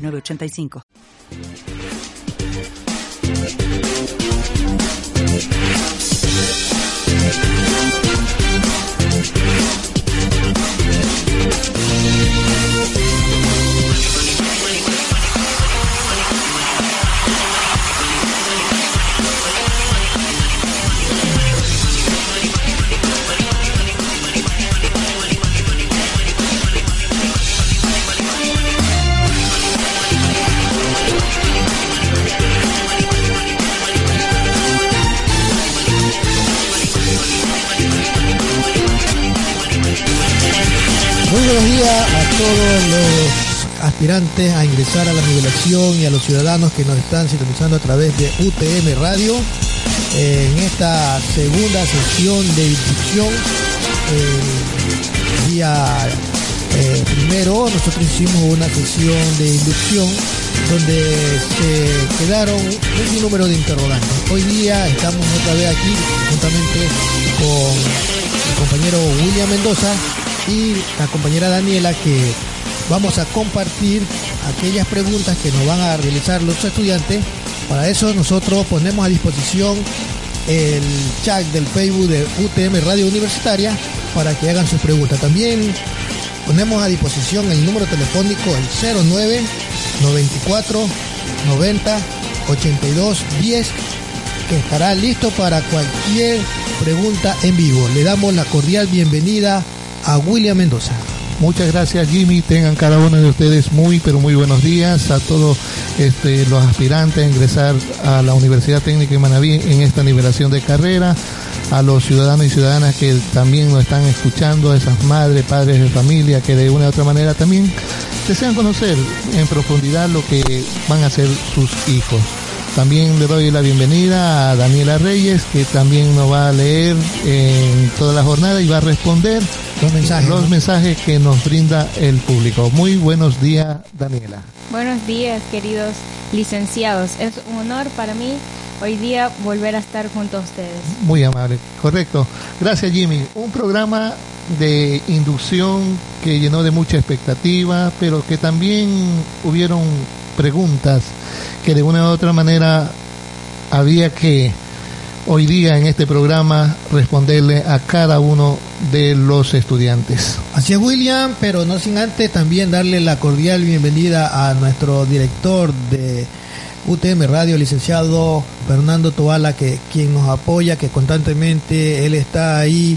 Nueve ochenta y cinco. Buenos días a todos los aspirantes a ingresar a la nivelación y a los ciudadanos que nos están sintonizando a través de UTM Radio en esta segunda sesión de inducción. El día eh, primero nosotros hicimos una sesión de inducción donde se quedaron un número de interrogantes. Hoy día estamos otra vez aquí juntamente con el compañero William Mendoza y la compañera Daniela que vamos a compartir aquellas preguntas que nos van a realizar los estudiantes. Para eso nosotros ponemos a disposición el chat del Facebook de UTM Radio Universitaria para que hagan sus preguntas. También ponemos a disposición el número telefónico el 09 94 90 82 10 que estará listo para cualquier pregunta en vivo. Le damos la cordial bienvenida William Mendoza. Muchas gracias Jimmy, tengan cada uno de ustedes muy pero muy buenos días a todos este, los aspirantes a ingresar a la Universidad Técnica de Manaví en esta nivelación de carrera, a los ciudadanos y ciudadanas que también nos están escuchando, a esas madres, padres de familia que de una u otra manera también desean conocer en profundidad lo que van a hacer sus hijos. También le doy la bienvenida a Daniela Reyes, que también nos va a leer en toda la jornada y va a responder los mensajes, los ¿no? mensajes que nos brinda el público. Muy buenos días, Daniela. Buenos días, queridos licenciados. Es un honor para mí hoy día volver a estar junto a ustedes. Muy amable, correcto. Gracias, Jimmy. Un programa de inducción que llenó de mucha expectativa, pero que también hubieron preguntas que de una u otra manera había que hoy día en este programa responderle a cada uno de los estudiantes. Así es William, pero no sin antes también darle la cordial bienvenida a nuestro director de UTM Radio, licenciado Fernando Toala, que quien nos apoya, que constantemente él está ahí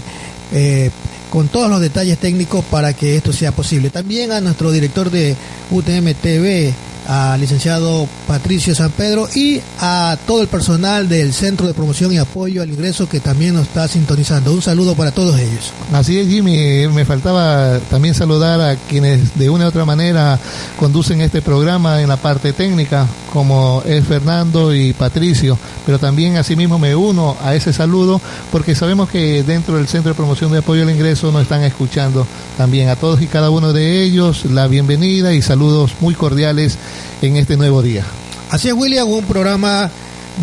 eh, con todos los detalles técnicos para que esto sea posible. También a nuestro director de UTM TV, al licenciado Patricio San Pedro y a todo el personal del Centro de Promoción y Apoyo al Ingreso que también nos está sintonizando. Un saludo para todos ellos. Así es, Jimmy. Me faltaba también saludar a quienes de una u otra manera conducen este programa en la parte técnica, como es Fernando y Patricio. Pero también asimismo me uno a ese saludo porque sabemos que dentro del Centro de Promoción de Apoyo al Ingreso nos están escuchando también a todos y cada uno de ellos la bienvenida y saludos muy cordiales en este nuevo día. Así es, William, un programa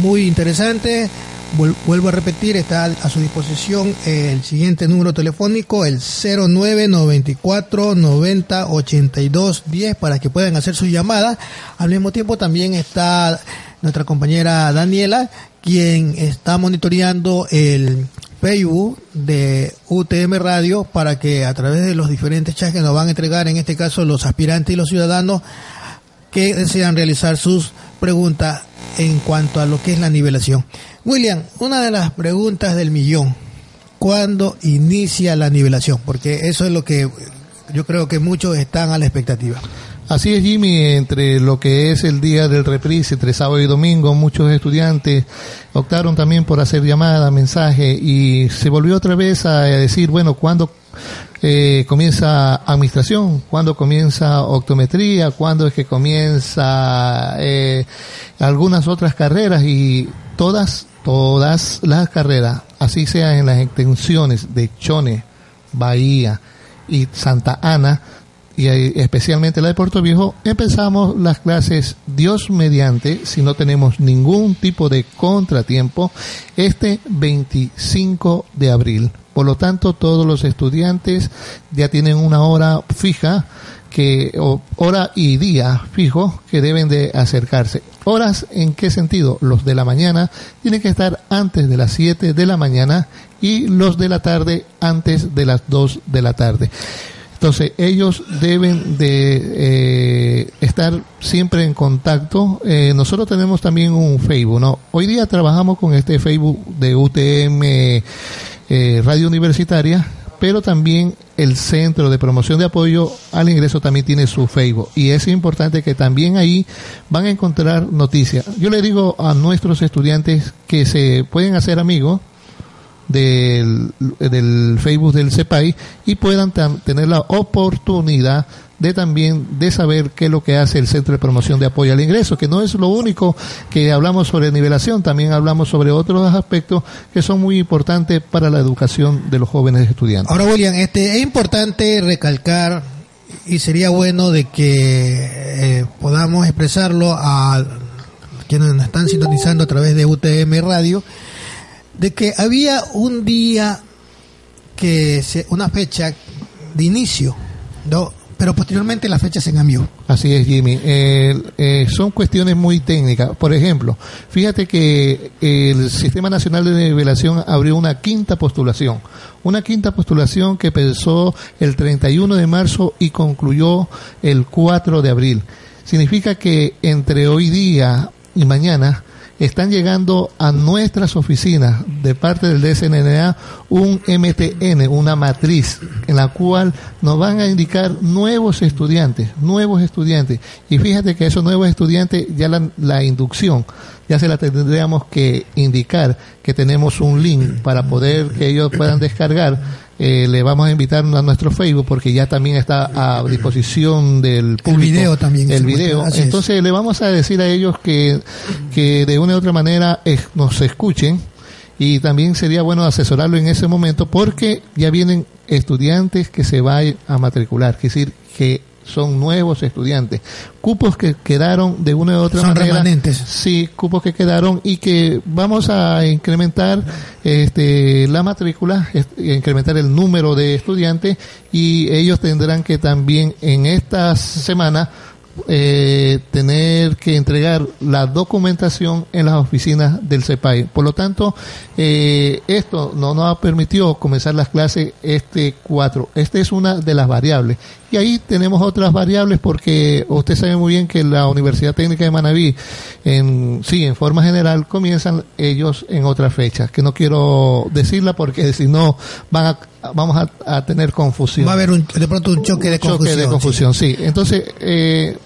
muy interesante. Vuel- Vuelvo a repetir, está a su disposición el siguiente número telefónico, el 0994 90 82 10, para que puedan hacer su llamada. Al mismo tiempo también está nuestra compañera Daniela, quien está monitoreando el Facebook de UTM Radio para que a través de los diferentes chats que nos van a entregar, en este caso los aspirantes y los ciudadanos, que desean realizar sus preguntas en cuanto a lo que es la nivelación. William, una de las preguntas del millón, ¿cuándo inicia la nivelación? Porque eso es lo que yo creo que muchos están a la expectativa. Así es, Jimmy, entre lo que es el día del reprise, entre sábado y domingo, muchos estudiantes optaron también por hacer llamada, mensaje, y se volvió otra vez a decir, bueno, ¿cuándo eh, comienza administración? ¿Cuándo comienza optometría? ¿Cuándo es que comienza eh, algunas otras carreras? Y todas, todas las carreras, así sea en las extensiones de Chone, Bahía y Santa Ana, y especialmente la de Puerto Viejo, empezamos las clases Dios mediante, si no tenemos ningún tipo de contratiempo, este 25 de abril. Por lo tanto, todos los estudiantes ya tienen una hora fija que hora y día fijo que deben de acercarse. Horas en qué sentido? Los de la mañana tienen que estar antes de las 7 de la mañana y los de la tarde antes de las 2 de la tarde. Entonces, ellos deben de eh, estar siempre en contacto. Eh, nosotros tenemos también un Facebook, ¿no? Hoy día trabajamos con este Facebook de UTM eh, Radio Universitaria, pero también el Centro de Promoción de Apoyo al Ingreso también tiene su Facebook. Y es importante que también ahí van a encontrar noticias. Yo le digo a nuestros estudiantes que se pueden hacer amigos del, del Facebook del CEPAI y puedan tener la oportunidad de también de saber qué es lo que hace el Centro de Promoción de Apoyo al Ingreso, que no es lo único que hablamos sobre nivelación, también hablamos sobre otros aspectos que son muy importantes para la educación de los jóvenes estudiantes. Ahora, William, este es importante recalcar y sería bueno de que eh, podamos expresarlo a quienes nos están sintonizando a través de UTM Radio, de que había un día que se, una fecha de inicio, ¿no? pero posteriormente la fecha se cambió. Así es, Jimmy. Eh, son cuestiones muy técnicas. Por ejemplo, fíjate que el Sistema Nacional de Nivelación abrió una quinta postulación. Una quinta postulación que empezó el 31 de marzo y concluyó el 4 de abril. Significa que entre hoy día y mañana están llegando a nuestras oficinas de parte del DSNNA un MTN, una matriz, en la cual nos van a indicar nuevos estudiantes, nuevos estudiantes. Y fíjate que esos nuevos estudiantes, ya la, la inducción, ya se la tendríamos que indicar que tenemos un link para poder que ellos puedan descargar eh, le vamos a invitar a nuestro Facebook porque ya también está a disposición del público. El video también. El video. Entonces le vamos a decir a ellos que, que de una u otra manera eh, nos escuchen y también sería bueno asesorarlo en ese momento porque ya vienen estudiantes que se vayan a matricular, es decir, que son nuevos estudiantes. Cupos que quedaron de una u otra son manera. Remanentes. Sí, cupos que quedaron y que vamos a incrementar este, la matrícula, incrementar el número de estudiantes y ellos tendrán que también en esta semana eh, tener que entregar la documentación en las oficinas del CEPAI. Por lo tanto, eh, esto no nos ha permitido comenzar las clases este 4. Esta es una de las variables. Y ahí tenemos otras variables porque usted sabe muy bien que la Universidad Técnica de Manabí, en, sí, en forma general, comienzan ellos en otras fechas, que no quiero decirla porque si no van a, vamos a, tener confusión. Va a haber de pronto un choque de confusión. Choque de confusión, sí. Entonces, eh,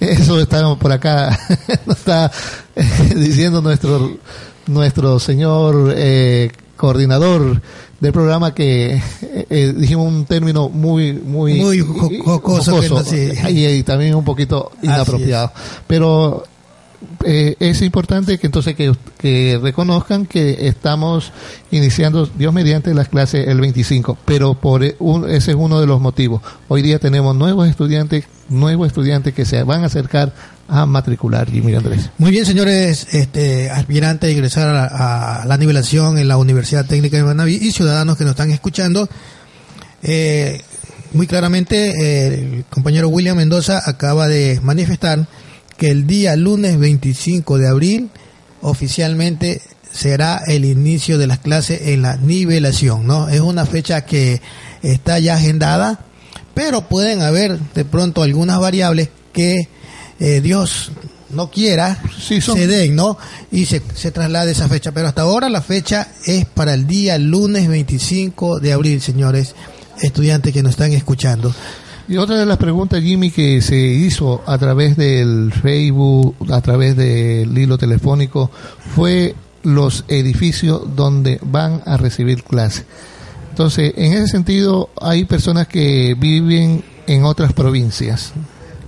eso está por acá, está eh, diciendo nuestro, nuestro señor eh, coordinador del programa que eh, eh, dijimos un término muy muy muy jocoso, y, también un poquito inapropiado. Pero eh, es importante que entonces que, que, reconozcan que estamos iniciando Dios mediante las clases el 25 pero por un, ese es uno de los motivos. Hoy día tenemos nuevos estudiantes nuevos estudiantes que se van a acercar a matricular, Jimmy Andrés. Muy bien, señores este, aspirantes a ingresar a, la nivelación en la Universidad Técnica de Manaví y ciudadanos que nos están escuchando. Eh, muy claramente, el compañero William Mendoza acaba de manifestar que el día lunes 25 de abril oficialmente será el inicio de las clases en la nivelación, ¿no? Es una fecha que está ya agendada, pero pueden haber de pronto algunas variables que eh, Dios no quiera se den, ¿no? Y se, se traslade esa fecha. Pero hasta ahora la fecha es para el día lunes 25 de abril, señores estudiantes que nos están escuchando. Y otra de las preguntas, Jimmy, que se hizo a través del Facebook, a través del hilo telefónico, fue los edificios donde van a recibir clase. Entonces, en ese sentido, hay personas que viven en otras provincias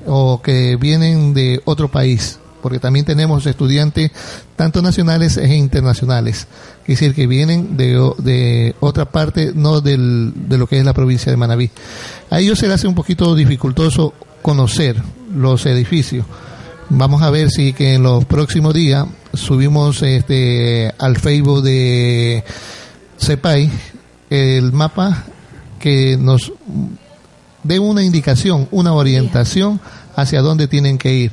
o que vienen de otro país, porque también tenemos estudiantes tanto nacionales e internacionales, es decir, que vienen de, de otra parte, no del, de lo que es la provincia de Manabí. A ellos se les hace un poquito dificultoso conocer los edificios. Vamos a ver si que en los próximos días subimos este al Facebook de CEPAI el mapa que nos dé una indicación, una orientación hacia dónde tienen que ir,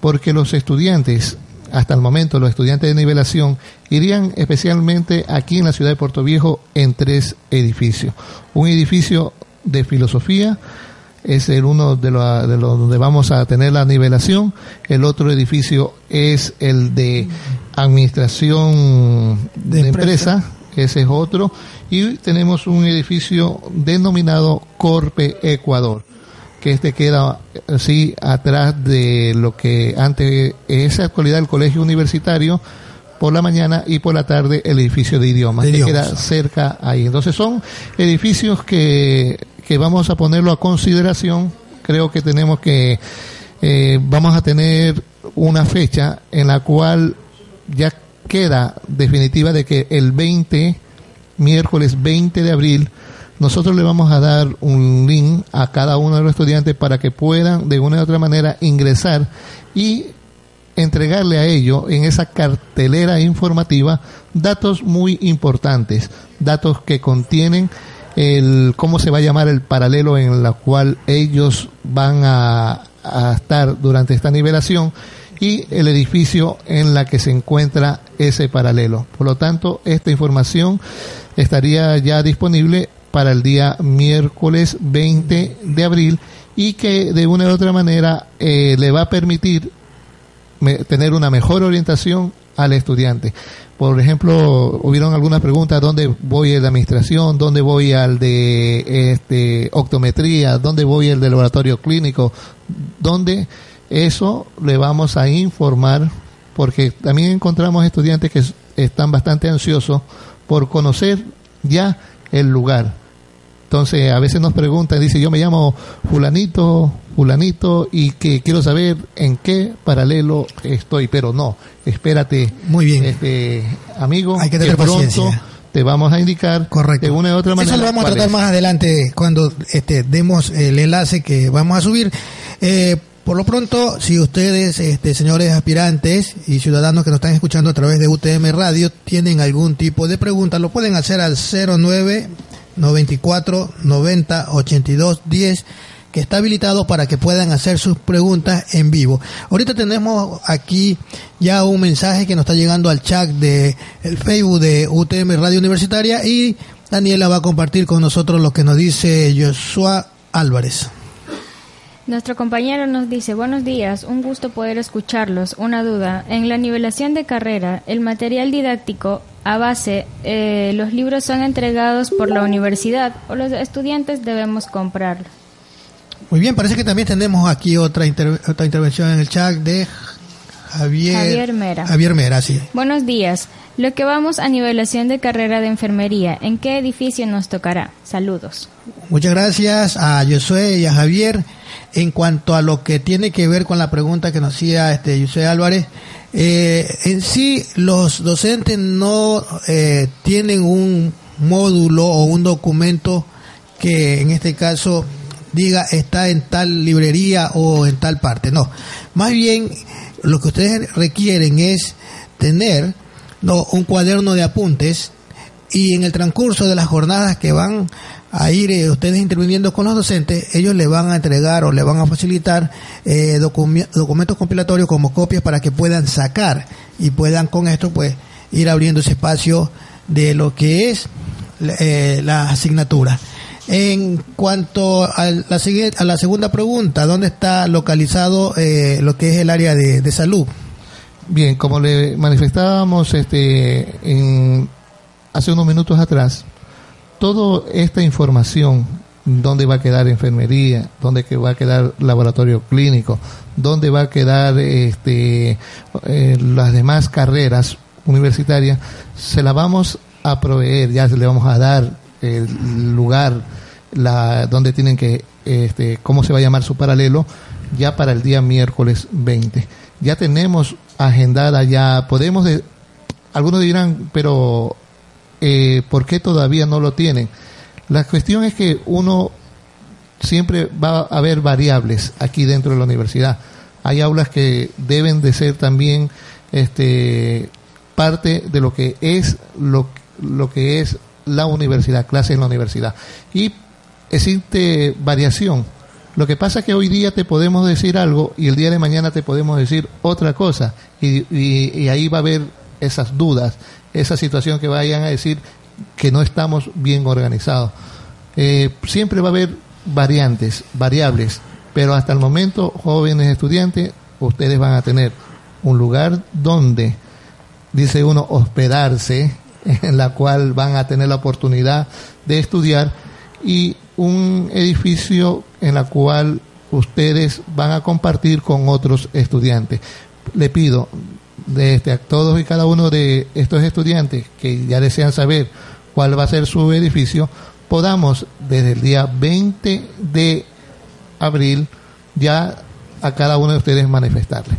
porque los estudiantes, hasta el momento los estudiantes de nivelación, irían especialmente aquí en la ciudad de Puerto Viejo en tres edificios. Un edificio de filosofía, es el uno de los de lo donde vamos a tener la nivelación. El otro edificio es el de administración de, empresa. Ese es otro. Y tenemos un edificio denominado Corpe Ecuador que este queda así atrás de lo que antes es actualidad el colegio universitario por la mañana y por la tarde el edificio de idiomas, que queda cerca ahí. Entonces son edificios que, que vamos a ponerlo a consideración. Creo que tenemos que, eh, vamos a tener una fecha en la cual ya queda definitiva de que el 20, miércoles 20 de abril, nosotros le vamos a dar un link a cada uno de los estudiantes para que puedan de una u otra manera ingresar y entregarle a ellos en esa cartelera informativa datos muy importantes, datos que contienen el cómo se va a llamar el paralelo en la cual ellos van a, a estar durante esta nivelación y el edificio en la que se encuentra ese paralelo. Por lo tanto, esta información estaría ya disponible para el día miércoles 20 de abril y que de una u otra manera eh, le va a permitir tener una mejor orientación al estudiante. Por ejemplo, hubieron algunas preguntas, ¿dónde voy a la administración? ¿Dónde voy al de este, optometría? ¿Dónde voy el de laboratorio clínico? ¿Dónde? Eso le vamos a informar porque también encontramos estudiantes que están bastante ansiosos por conocer ya el lugar. Entonces, a veces nos preguntan, dice, yo me llamo fulanito, fulanito, y que quiero saber en qué paralelo estoy, pero no, espérate. Muy bien. Este, amigo, Hay que tener pronto te vamos a indicar Correcto. de una u otra manera. Eso lo vamos a tratar más adelante cuando este, demos el enlace que vamos a subir. Eh, por lo pronto, si ustedes, este, señores aspirantes y ciudadanos que nos están escuchando a través de UTM Radio, tienen algún tipo de pregunta, lo pueden hacer al 09 94 90 82 10 que está habilitado para que puedan hacer sus preguntas en vivo. Ahorita tenemos aquí ya un mensaje que nos está llegando al chat de el Facebook de UTM Radio Universitaria y Daniela va a compartir con nosotros lo que nos dice Joshua Álvarez. Nuestro compañero nos dice, buenos días, un gusto poder escucharlos. Una duda, en la nivelación de carrera, el material didáctico a base, eh, ¿los libros son entregados por la universidad o los estudiantes debemos comprarlo? Muy bien, parece que también tenemos aquí otra, otra intervención en el chat de Javier, Javier Mera. Javier Mera, sí. Buenos días. Lo que vamos a nivelación de carrera de enfermería, ¿en qué edificio nos tocará? Saludos. Muchas gracias a Josué y a Javier. En cuanto a lo que tiene que ver con la pregunta que nos hacía este Josué Álvarez, eh, en sí los docentes no eh, tienen un módulo o un documento que en este caso diga está en tal librería o en tal parte. No, más bien lo que ustedes requieren es tener un cuaderno de apuntes y en el transcurso de las jornadas que van a ir eh, ustedes interviniendo con los docentes, ellos le van a entregar o le van a facilitar eh, documentos compilatorios como copias para que puedan sacar y puedan con esto pues ir abriendo ese espacio de lo que es eh, la asignatura. En cuanto a la, a la segunda pregunta, ¿dónde está localizado eh, lo que es el área de, de salud? Bien, como le manifestábamos este, en, hace unos minutos atrás, toda esta información dónde va a quedar enfermería, dónde va a quedar laboratorio clínico, dónde va a quedar este, eh, las demás carreras universitarias, se la vamos a proveer, ya se le vamos a dar el lugar la, donde tienen que, este, cómo se va a llamar su paralelo, ya para el día miércoles 20. Ya tenemos agendada, ya podemos, de, algunos dirán, pero eh, ¿por qué todavía no lo tienen? La cuestión es que uno siempre va a haber variables aquí dentro de la universidad. Hay aulas que deben de ser también este parte de lo que es lo, lo que es la universidad, clases en la universidad. Y existe variación. Lo que pasa es que hoy día te podemos decir algo y el día de mañana te podemos decir otra cosa. Y, y ahí va a haber esas dudas, esa situación que vayan a decir que no estamos bien organizados. Eh, siempre va a haber variantes, variables, pero hasta el momento, jóvenes estudiantes, ustedes van a tener un lugar donde, dice uno, hospedarse, en la cual van a tener la oportunidad de estudiar y un edificio en la cual ustedes van a compartir con otros estudiantes. Le pido este, a todos y cada uno de estos estudiantes que ya desean saber cuál va a ser su edificio, podamos desde el día 20 de abril ya a cada uno de ustedes manifestarle.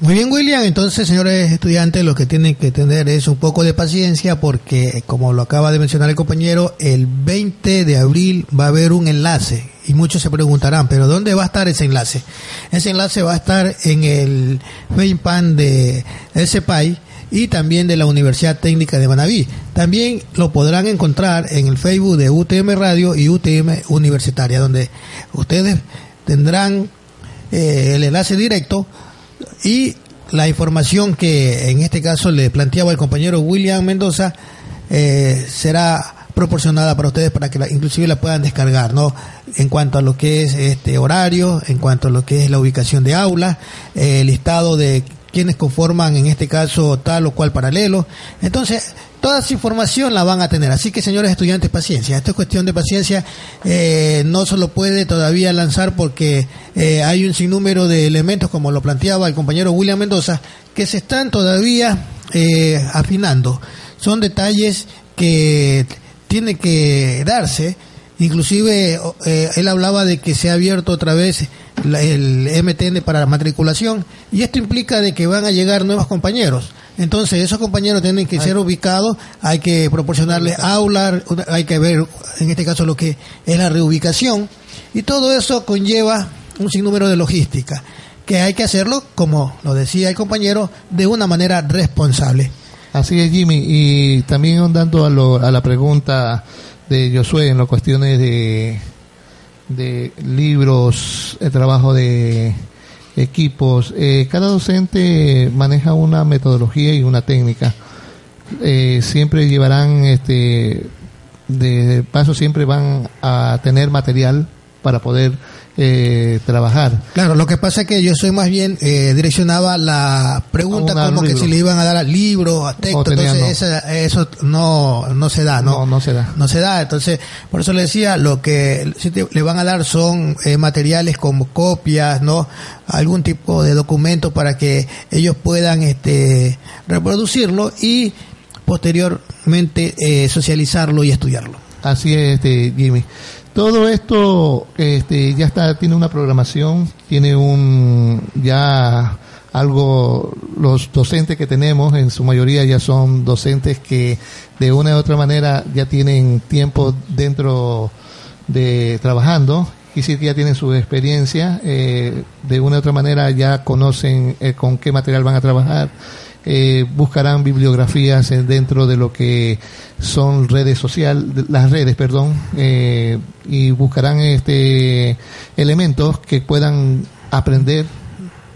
Muy bien, William. Entonces, señores estudiantes, lo que tienen que tener es un poco de paciencia porque, como lo acaba de mencionar el compañero, el 20 de abril va a haber un enlace y muchos se preguntarán, pero ¿dónde va a estar ese enlace? Ese enlace va a estar en el FacePan de SEPAI y también de la Universidad Técnica de Manaví. También lo podrán encontrar en el Facebook de UTM Radio y UTM Universitaria, donde ustedes tendrán eh, el enlace directo y la información que en este caso le planteaba el compañero William Mendoza eh, será proporcionada para ustedes para que inclusive la puedan descargar, ¿no? En cuanto a lo que es este horario, en cuanto a lo que es la ubicación de aulas, eh, el listado de quienes conforman en este caso tal o cual paralelo. Entonces, toda esa información la van a tener. Así que, señores estudiantes, paciencia. Esto es cuestión de paciencia. Eh, no se lo puede todavía lanzar porque eh, hay un sinnúmero de elementos, como lo planteaba el compañero William Mendoza, que se están todavía eh, afinando. Son detalles que tienen que darse. Inclusive él hablaba de que se ha abierto otra vez el MTN para la matriculación y esto implica de que van a llegar nuevos compañeros. Entonces esos compañeros tienen que ser ubicados, hay que proporcionarles aulas, hay que ver en este caso lo que es la reubicación y todo eso conlleva un sinnúmero de logística que hay que hacerlo, como lo decía el compañero, de una manera responsable. Así es, Jimmy. Y también dando a, a la pregunta de Josué en las cuestiones de de libros, el trabajo de equipos. Eh, cada docente maneja una metodología y una técnica. Eh, siempre llevarán, este, de paso, siempre van a tener material para poder eh, trabajar. Claro, lo que pasa es que yo soy más bien eh, direccionaba la pregunta como que si le iban a dar al libro, a texto, entonces eso no no se da, ¿no? No, se da. No se da, entonces por eso le decía, lo que le van a dar son eh, materiales como copias, ¿no? Algún tipo de documento para que ellos puedan este reproducirlo y posteriormente eh, socializarlo y estudiarlo. Así es, este, Jimmy. Todo esto este, ya está, tiene una programación, tiene un ya algo, los docentes que tenemos en su mayoría ya son docentes que de una u otra manera ya tienen tiempo dentro de trabajando y que ya tienen su experiencia, eh, de una u otra manera ya conocen eh, con qué material van a trabajar eh, buscarán bibliografías dentro de lo que son redes sociales, las redes, perdón, eh, y buscarán este elementos que puedan aprender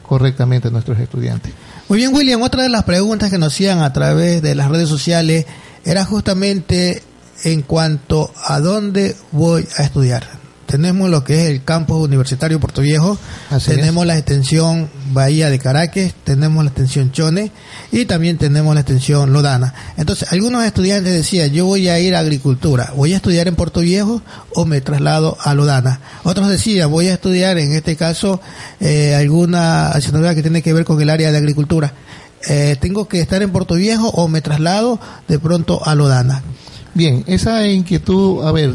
correctamente nuestros estudiantes. Muy bien, William, otra de las preguntas que nos hacían a través de las redes sociales era justamente en cuanto a dónde voy a estudiar tenemos lo que es el campus universitario Puerto Viejo, tenemos la extensión Bahía de Caracas, tenemos la extensión Chone y también tenemos la extensión Lodana. Entonces, algunos estudiantes decían, yo voy a ir a agricultura, voy a estudiar en Puerto Viejo o me traslado a Lodana. Otros decían, voy a estudiar en este caso eh, alguna asignatura que tiene que ver con el área de agricultura. Eh, tengo que estar en Puerto Viejo o me traslado de pronto a Lodana. Bien, esa inquietud, a ver,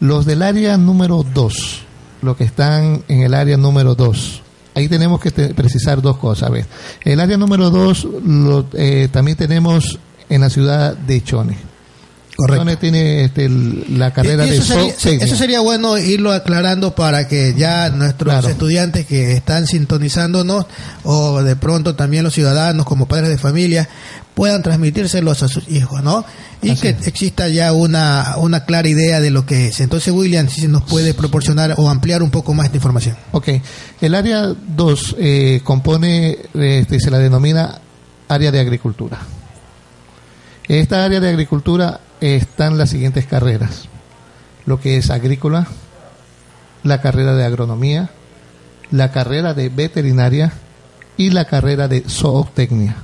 los del área número 2, los que están en el área número 2, ahí tenemos que precisar dos cosas. A ver, el área número 2 eh, también tenemos en la ciudad de Chone. Correcto. tiene este, la carrera de sería, Eso sería bueno irlo aclarando para que ya nuestros estudiantes que están sintonizándonos o de pronto también los ciudadanos como padres de familia puedan transmitírselos a sus hijos, ¿no? Y que exista ya una, una clara idea de lo que es. Entonces, William, si nos puede proporcionar o ampliar un poco más esta información. Ok. El área 2 eh, compone, este, se la denomina área de agricultura. Esta área de agricultura están las siguientes carreras. Lo que es agrícola, la carrera de agronomía, la carrera de veterinaria y la carrera de zootecnia.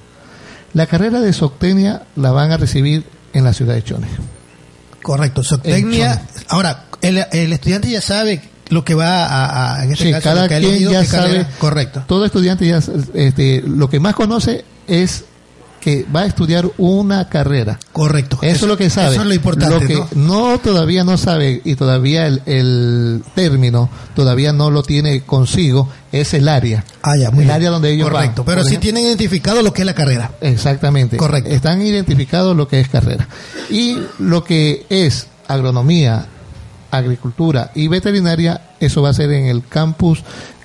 La carrera de zootecnia la van a recibir en la ciudad de Chone. Correcto, zootecnia. Ahora, el, estudiante ya sabe lo que va a, en este caso, cada quien ya sabe. correcto. Todo estudiante ya este, lo que más conoce es que va a estudiar una carrera. Correcto. Eso, es lo que sabe. Eso es lo importante. Lo que ¿no? todavía no sabe y todavía el, término todavía no lo tiene consigo es el área. Ah, ya, muy el área donde ellos Correcto. Pero sí tienen identificado lo que es la carrera. Exactamente. Correcto. Están identificados lo que es carrera. Y lo que es agronomía, agricultura y veterinaria, eso va a ser en el campus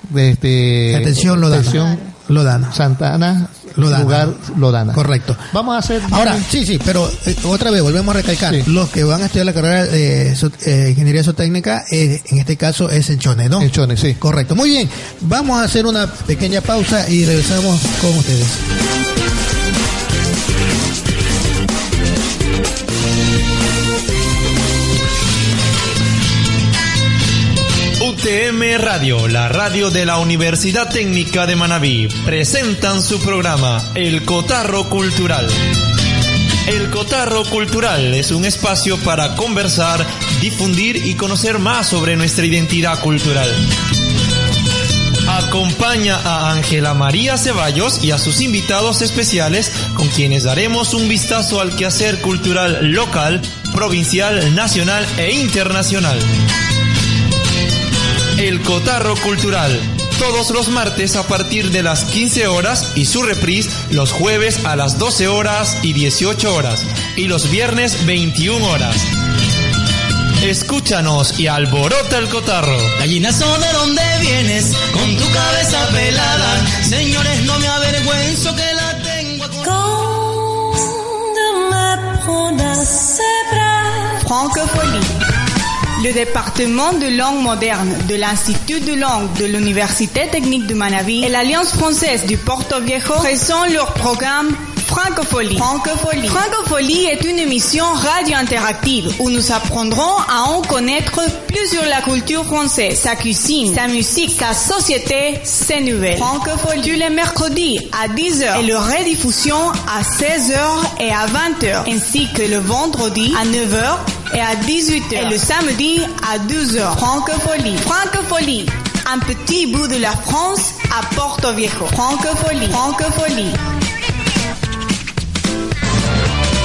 de este. Atención, Atención, Lodana. Santana, Lodana. lugar Lodana. Correcto. Vamos a hacer... Ahora, sí, sí, pero eh, otra vez, volvemos a recalcar. Los que van a estudiar la carrera de eh, Ingeniería Zootécnica, eh, en este caso es en Chone, ¿no? En Chone, sí. Correcto. Muy bien. Vamos a hacer una pequeña pausa y regresamos con ustedes. UTM Radio, la radio de la Universidad Técnica de Manabí, presentan su programa El Cotarro Cultural. El Cotarro Cultural es un espacio para conversar, difundir y conocer más sobre nuestra identidad cultural. Acompaña a Ángela María Ceballos y a sus invitados especiales con quienes daremos un vistazo al quehacer cultural local, provincial, nacional e internacional. El Cotarro Cultural, todos los martes a partir de las 15 horas y su reprise los jueves a las 12 horas y 18 horas y los viernes 21 horas. Escúchanos y alborota el cotarro. Gallinazo, ¿de dónde vienes? Con tu cabeza pelada. Señores, no me avergüenzo que la tengo. Francophonie. Le département de langue moderne de l'Institut de langue de l'Université technique de Manaví et l'Alliance française du Porto Viejo présentent leur programme Francophonie. Francophonie. Francophonie est une émission radio interactive où nous apprendrons à en connaître plus sur la culture française, sa cuisine, sa musique, sa société, ses nouvelles. Francophonie. Les mercredis à 10h et le rediffusion à 16h et à 20h, ainsi que le vendredi à 9h et à 18h et le samedi à 12h. Francophonie. Francophonie. Un petit bout de la France à Porto Viejo. Francophonie. Francophonie.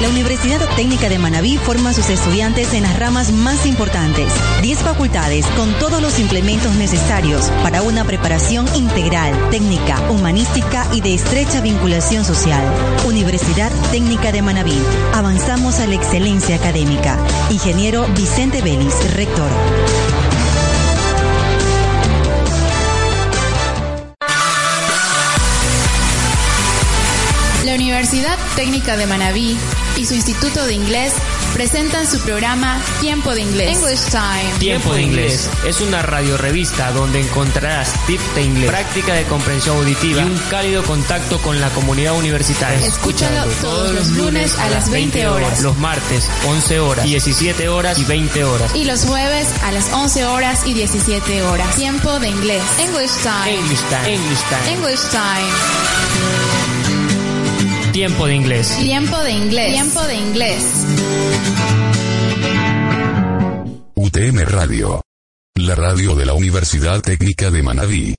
La Universidad Técnica de Manabí forma a sus estudiantes en las ramas más importantes. 10 facultades con todos los implementos necesarios para una preparación integral, técnica, humanística y de estrecha vinculación social. Universidad Técnica de Manabí. Avanzamos a la excelencia académica. Ingeniero Vicente Vélez, rector. Universidad Técnica de Manabí y su Instituto de Inglés presentan su programa Tiempo de Inglés. English Time. Tiempo de Inglés es una radio revista donde encontrarás tips de inglés, práctica de comprensión auditiva y un cálido contacto con la comunidad universitaria. Escúchalo todos los lunes a las 20 horas. Los martes, 11 horas, 17 horas y 20 horas. Y los jueves a las 11 horas y 17 horas. Tiempo de Inglés. English Time. English Time. English Time. English Time. Tiempo de Inglés. Tiempo de Inglés. Tiempo de Inglés. UTM Radio. La radio de la Universidad Técnica de Manabí.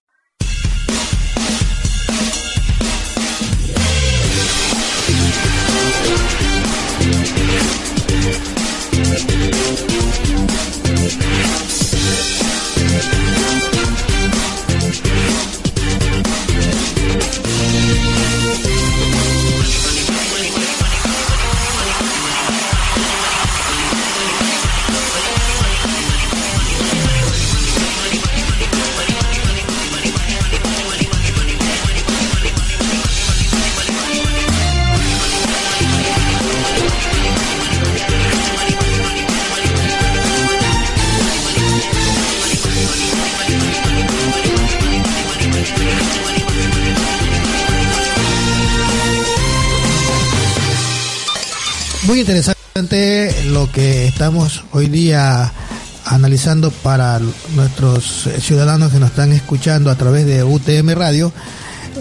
Muy interesante lo que estamos hoy día analizando para nuestros ciudadanos que nos están escuchando a través de UTM Radio.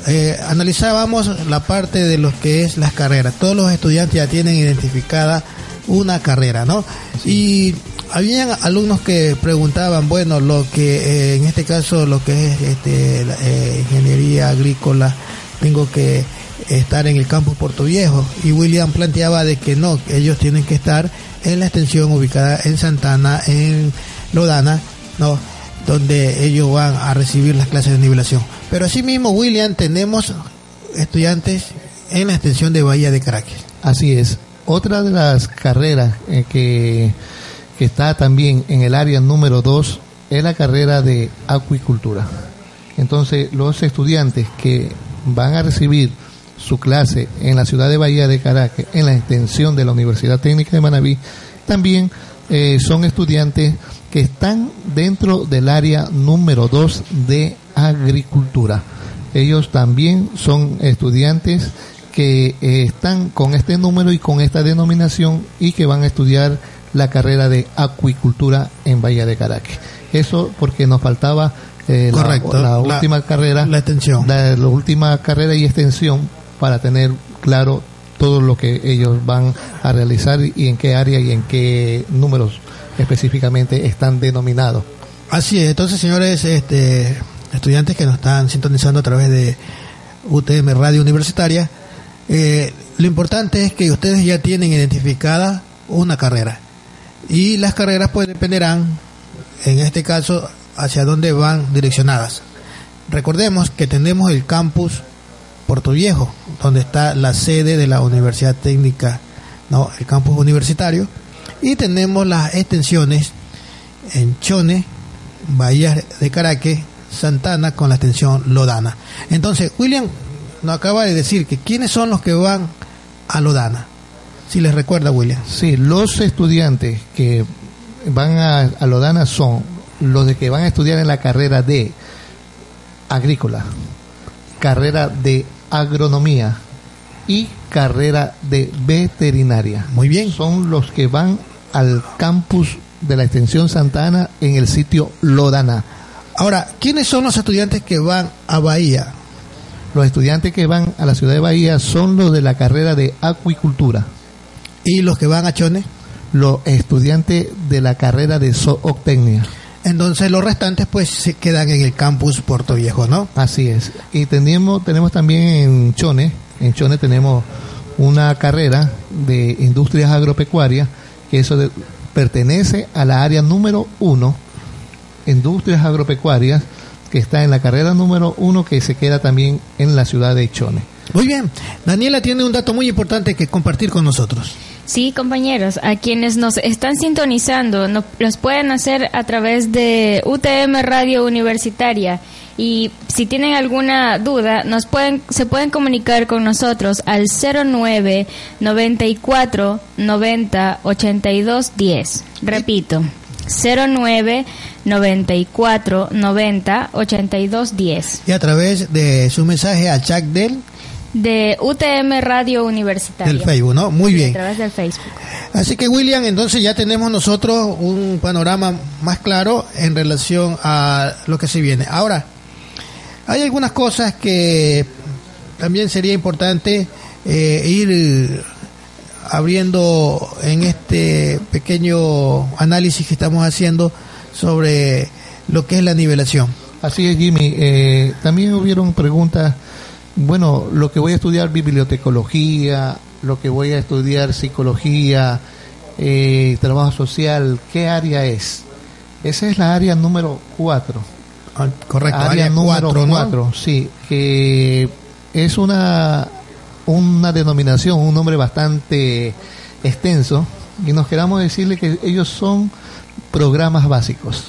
Eh, analizábamos la parte de lo que es las carreras. Todos los estudiantes ya tienen identificada una carrera, ¿no? Y habían alumnos que preguntaban, bueno, lo que eh, en este caso lo que es este, eh, ingeniería agrícola, tengo que estar en el campus Puerto Viejo y William planteaba de que no, ellos tienen que estar en la extensión ubicada en Santana, en Lodana, no, donde ellos van a recibir las clases de nivelación. Pero asimismo, William, tenemos estudiantes en la extensión de Bahía de Caracas. Así es. Otra de las carreras eh, que, que está también en el área número 2 es la carrera de acuicultura. Entonces, los estudiantes que van a recibir su clase en la ciudad de Bahía de Caracas, en la extensión de la Universidad Técnica de Manabí, también eh, son estudiantes que están dentro del área número 2 de agricultura. Ellos también son estudiantes que eh, están con este número y con esta denominación y que van a estudiar la carrera de acuicultura en Bahía de Caracas. Eso porque nos faltaba eh, Correcto. la, la La- última carrera, la extensión. la, la última carrera y extensión para tener claro todo lo que ellos van a realizar y en qué área y en qué números específicamente están denominados. Así es, entonces señores este, estudiantes que nos están sintonizando a través de UTM Radio Universitaria, eh, lo importante es que ustedes ya tienen identificada una carrera y las carreras pues dependerán, en este caso, hacia dónde van direccionadas. Recordemos que tenemos el campus Puerto Viejo, donde está la sede de la Universidad Técnica, no, el campus universitario, y tenemos las extensiones en Chone, Bahía de Caraque, Santana con la extensión Lodana. Entonces, William nos acaba de decir que quiénes son los que van a Lodana. Si les recuerda, William. Sí, los estudiantes que van a, a Lodana son los de que van a estudiar en la carrera de agrícola, carrera de agronomía y carrera de veterinaria. Muy bien. Son los que van al campus de la extensión Santa Ana en el sitio Lodana. Ahora, ¿quiénes son los estudiantes que van a Bahía? Los estudiantes que van a la ciudad de Bahía son los de la carrera de acuicultura. ¿Y los que van a Chone? Los estudiantes de la carrera de zootecnia. Entonces los restantes pues se quedan en el campus Puerto Viejo, ¿no? Así es. Y tenemos, tenemos también en Chone, en Chone tenemos una carrera de industrias agropecuarias, que eso de- pertenece a la área número uno, industrias agropecuarias, que está en la carrera número uno, que se queda también en la ciudad de Chone. Muy bien. Daniela tiene un dato muy importante que compartir con nosotros. Sí, compañeros, a quienes nos están sintonizando, los pueden hacer a través de UTM Radio Universitaria Y si tienen alguna duda, nos pueden, se pueden comunicar con nosotros al 09 94 90 82 10. Repito, 09 94 90 82 10. Y a través de su mensaje al chat del, De UTM Radio Universitaria. del Facebook, ¿no? Muy Sí, bien. A través del Facebook. Así que William, entonces ya tenemos nosotros un panorama más claro en relación a lo que se viene. Ahora, hay algunas cosas que también sería importante eh, ir abriendo en este pequeño análisis que estamos haciendo sobre lo que es la nivelación. Así es, Jimmy. Eh, también hubieron preguntas, bueno, lo que voy a estudiar bibliotecología, lo que voy a estudiar psicología, eh, trabajo social, ¿qué área es? Esa es la área número 4. correcto, área, área número cuatro, ¿no? 4, sí, que es una, una denominación, un nombre bastante extenso, y nos queramos decirle que ellos son programas básicos.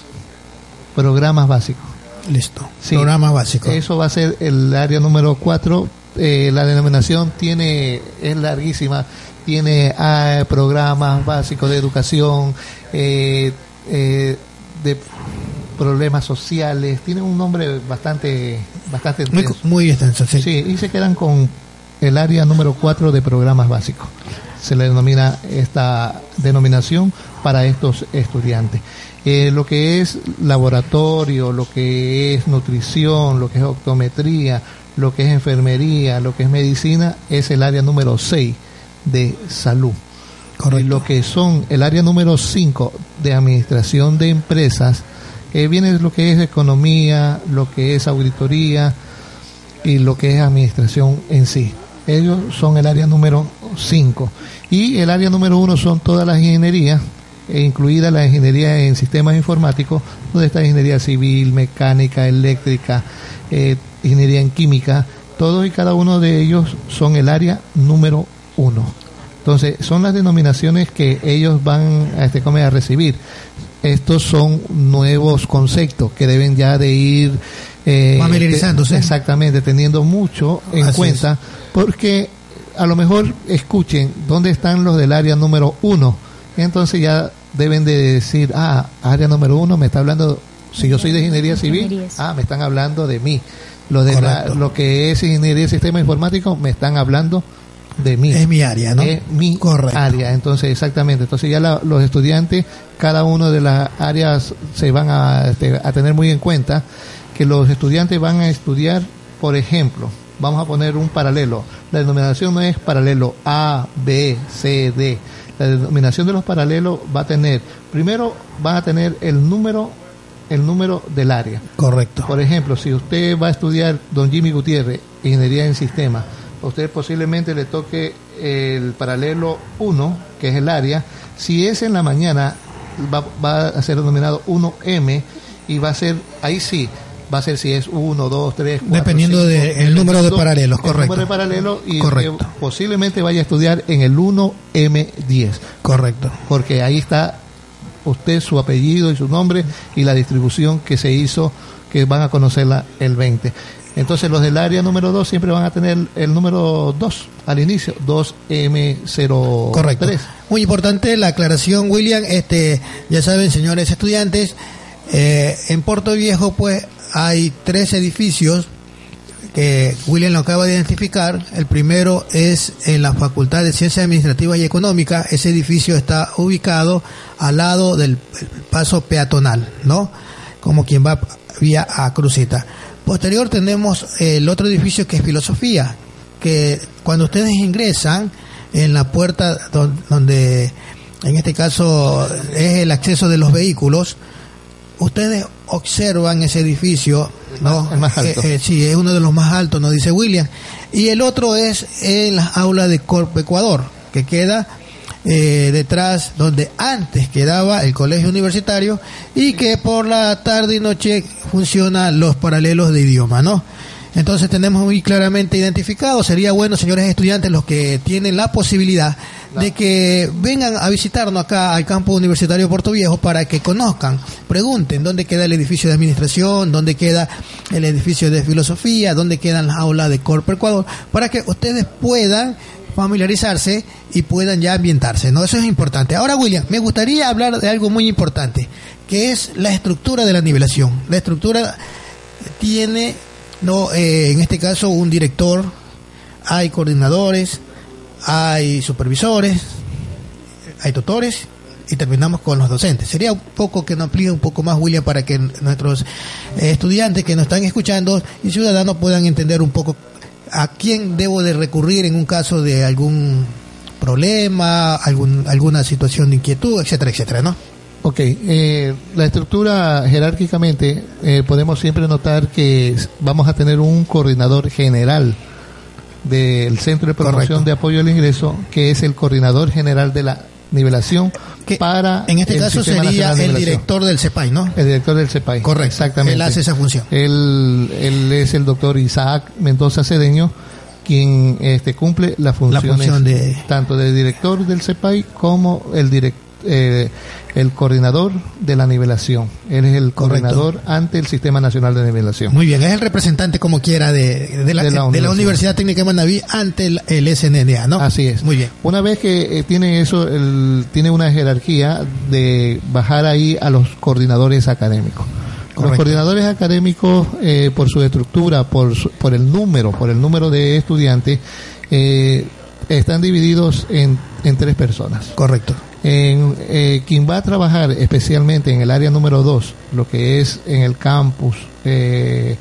Programas básicos. Listo. Sí, Programas básicos. Eso va a ser el área número 4. la denominación tiene es larguísima. Tiene ah, programas básicos de educación, eh, eh, de problemas sociales. Tiene un nombre bastante bastante Muy, extenso. muy extenso, sí. Sí, y se quedan con el área número 4 de programas básicos. Se le denomina esta denominación para estos estudiantes. Eh, lo que es laboratorio, lo que es nutrición, lo que es optometría, lo que es enfermería, lo que es medicina, es el área número 6 de salud. Y lo que son el área número 5 de administración de empresas, eh, viene lo que es economía, lo que es auditoría y lo que es administración en sí. Ellos son el área número 5. Y el área número 1 son todas las ingenierías, e incluida la ingeniería en sistemas informáticos, donde está ingeniería civil, mecánica, eléctrica, eh, ingeniería en química. Todos y cada uno de ellos son el área número 1. Entonces, son las denominaciones que ellos van a, este, a recibir. Estos son nuevos conceptos que deben ya de ir eh, Familiarizándose. te- exactamente, teniendo mucho en Así cuenta, porque a lo mejor escuchen dónde están los del área número uno. Y entonces ya deben de decir, ah, área número uno me está hablando, si yo soy de ingeniería civil, Ingenierías. ah, me están hablando de mí. Lo, de la- Correcto. lo que es ingeniería de sistema informático, me están hablando de mí. Es mi área, ¿no? Es mi área. Entonces, exactamente. Entonces ya la- los estudiantes, cada uno de las áreas se van a, este, a tener muy en cuenta que los estudiantes van a estudiar, por ejemplo, vamos a poner un paralelo. La denominación no es paralelo A, B, C, D. La denominación de los paralelos va a tener, primero van a tener el número, el número del área. Correcto. Por ejemplo, si usted va a estudiar Don Jimmy Gutiérrez, Ingeniería en Sistemas, a usted posiblemente le toque el paralelo 1, que es el área. Si es en la mañana, va, va a ser denominado 1M y va a ser, ahí sí, va a ser si es 1, 2, 3, 4, Dependiendo del número de paralelos, el correcto. número de paralelos y Correcto. que posiblemente vaya a estudiar en el 1M10. Correcto. Porque ahí está usted su apellido y su nombre y la distribución que se hizo, que van a conocerla el 20. Entonces los del área número 2 siempre van a tener el número 2 al inicio, 2M03. Correcto. Muy importante la aclaración, William. Este, ya saben, señores estudiantes, eh, en Puerto Viejo, pues, hay tres edificios que William lo acaba de identificar. El primero es en la Facultad de Ciencias Administrativas y Económicas. Ese edificio está ubicado al lado del paso peatonal, ¿no? Como quien va vía a Crucita. Posterior tenemos el otro edificio que es Filosofía, que cuando ustedes ingresan en la puerta don- donde en este caso es el acceso de los vehículos, ustedes observan ese edificio, ¿no? el más alto. Eh, eh, sí, es uno de los más altos, nos dice William. Y el otro es en la aula de Corpo Ecuador, que queda eh, detrás donde antes quedaba el colegio universitario y que por la tarde y noche funcionan los paralelos de idioma, ¿no? Entonces tenemos muy claramente identificado, sería bueno, señores estudiantes, los que tienen la posibilidad de que vengan a visitarnos acá al campo universitario Puerto Viejo para que conozcan, pregunten dónde queda el edificio de administración, dónde queda el edificio de filosofía, dónde quedan las aulas de Corpo Ecuador, para que ustedes puedan familiarizarse y puedan ya ambientarse, ¿no? Eso es importante. Ahora, William, me gustaría hablar de algo muy importante, que es la estructura de la nivelación. La estructura tiene, no, eh, en este caso, un director, hay coordinadores, hay supervisores, hay tutores y terminamos con los docentes. Sería un poco que nos amplíe un poco más, William, para que nuestros eh, estudiantes que nos están escuchando y ciudadanos puedan entender un poco a quién debo de recurrir en un caso de algún problema, algún, alguna situación de inquietud, etcétera, etcétera, ¿no? Ok, eh, la estructura jerárquicamente eh, podemos siempre notar que vamos a tener un coordinador general del Centro de Promoción de Apoyo al Ingreso, que es el coordinador general de la nivelación que para en este caso sería el director del CEPAI, ¿no? El director del CEPAI. Correcto. Exactamente. Él hace esa función. Él, él es el doctor Isaac Mendoza Cedeño, quien este, cumple las funciones función de- tanto de director del CEPAI como el direct- eh, el coordinador de la nivelación. Él es el coordinador ante el Sistema Nacional de Nivelación. Muy bien, es el representante como quiera de, de la, De la de la universidad. Técnica de Manaví ante el, el SNNA, ¿no? Así es. Muy bien. Una vez que eh, tiene eso, el- tiene una jerarquía de bajar ahí a los coordinadores académicos. Los coordinadores académicos, eh, por su estructura, por, su- por el número, por el número de estudiantes, eh, están divididos en, en tres personas. Correcto. En, eh, quien va a trabajar especialmente en el área número 2, lo que es en el campus eh,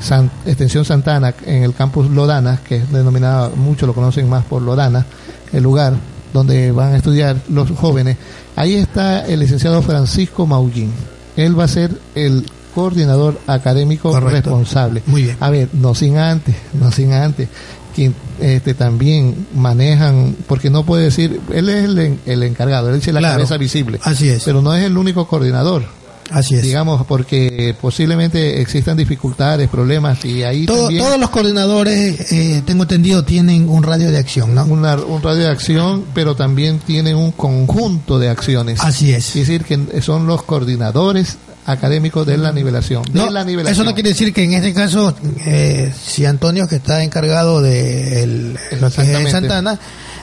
San- Extensión Santana, en el campus Lodana, que es denominada, muchos lo conocen más por Lodana, el lugar donde van a estudiar los jóvenes. Ahí está el licenciado Francisco Maullín. Él va a ser el coordinador académico Correcto. responsable. Muy bien. A ver, no sin antes, no sin antes, quien este, también manejan, porque no puede decir, él es el, el encargado, él es la Claro. cabeza visible, Así es. pero no es el único coordinador, Así es. digamos, porque posiblemente existan dificultades, problemas, y ahí Todo- también todos los coordinadores, eh, tengo entendido, tienen un radio de acción, ¿no? una, un radio de acción, pero también tiene un conjunto de acciones. Así es. Es decir, que son los coordinadores académicos de la nivelación. de No, la nivelación. eso no quiere decir que en este caso, eh, si Antonio, que está encargado de el- Exactamente. Santana,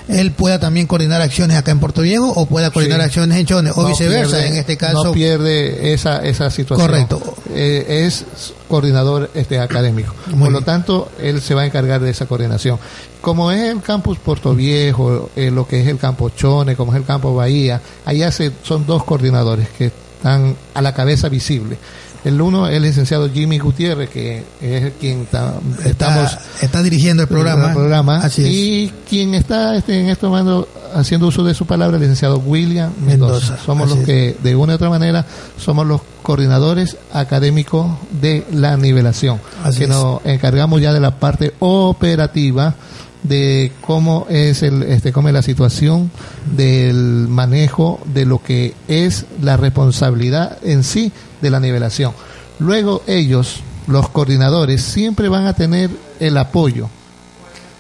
él pueda también coordinar acciones acá en Puerto Viejo o pueda coordinar Sí. acciones en Chones o No viceversa. pierde- en este caso, no pierde esa esa situación Correcto. Eh, es coordinador este académico Muy por lo tanto él se va a encargar de esa coordinación como es el campus Puerto Viejo eh, lo que es el campo Chone como es el campo Bahía allá se, son dos coordinadores que están a la cabeza visible el uno es el licenciado Jimmy Gutiérrez que es quien ta- estamos está, está dirigiendo el programa. el programa Así es. y quien está este, en este momento haciendo uso de su palabra el licenciado William Mendoza, Mendoza, somos los que de una u otra manera somos los coordinadores académicos de la nivelación Así que es. nos encargamos ya de la parte operativa de cómo es el este cómo es la situación del manejo de lo que es la responsabilidad en sí de la nivelación. Luego ellos los coordinadores siempre van a tener el apoyo.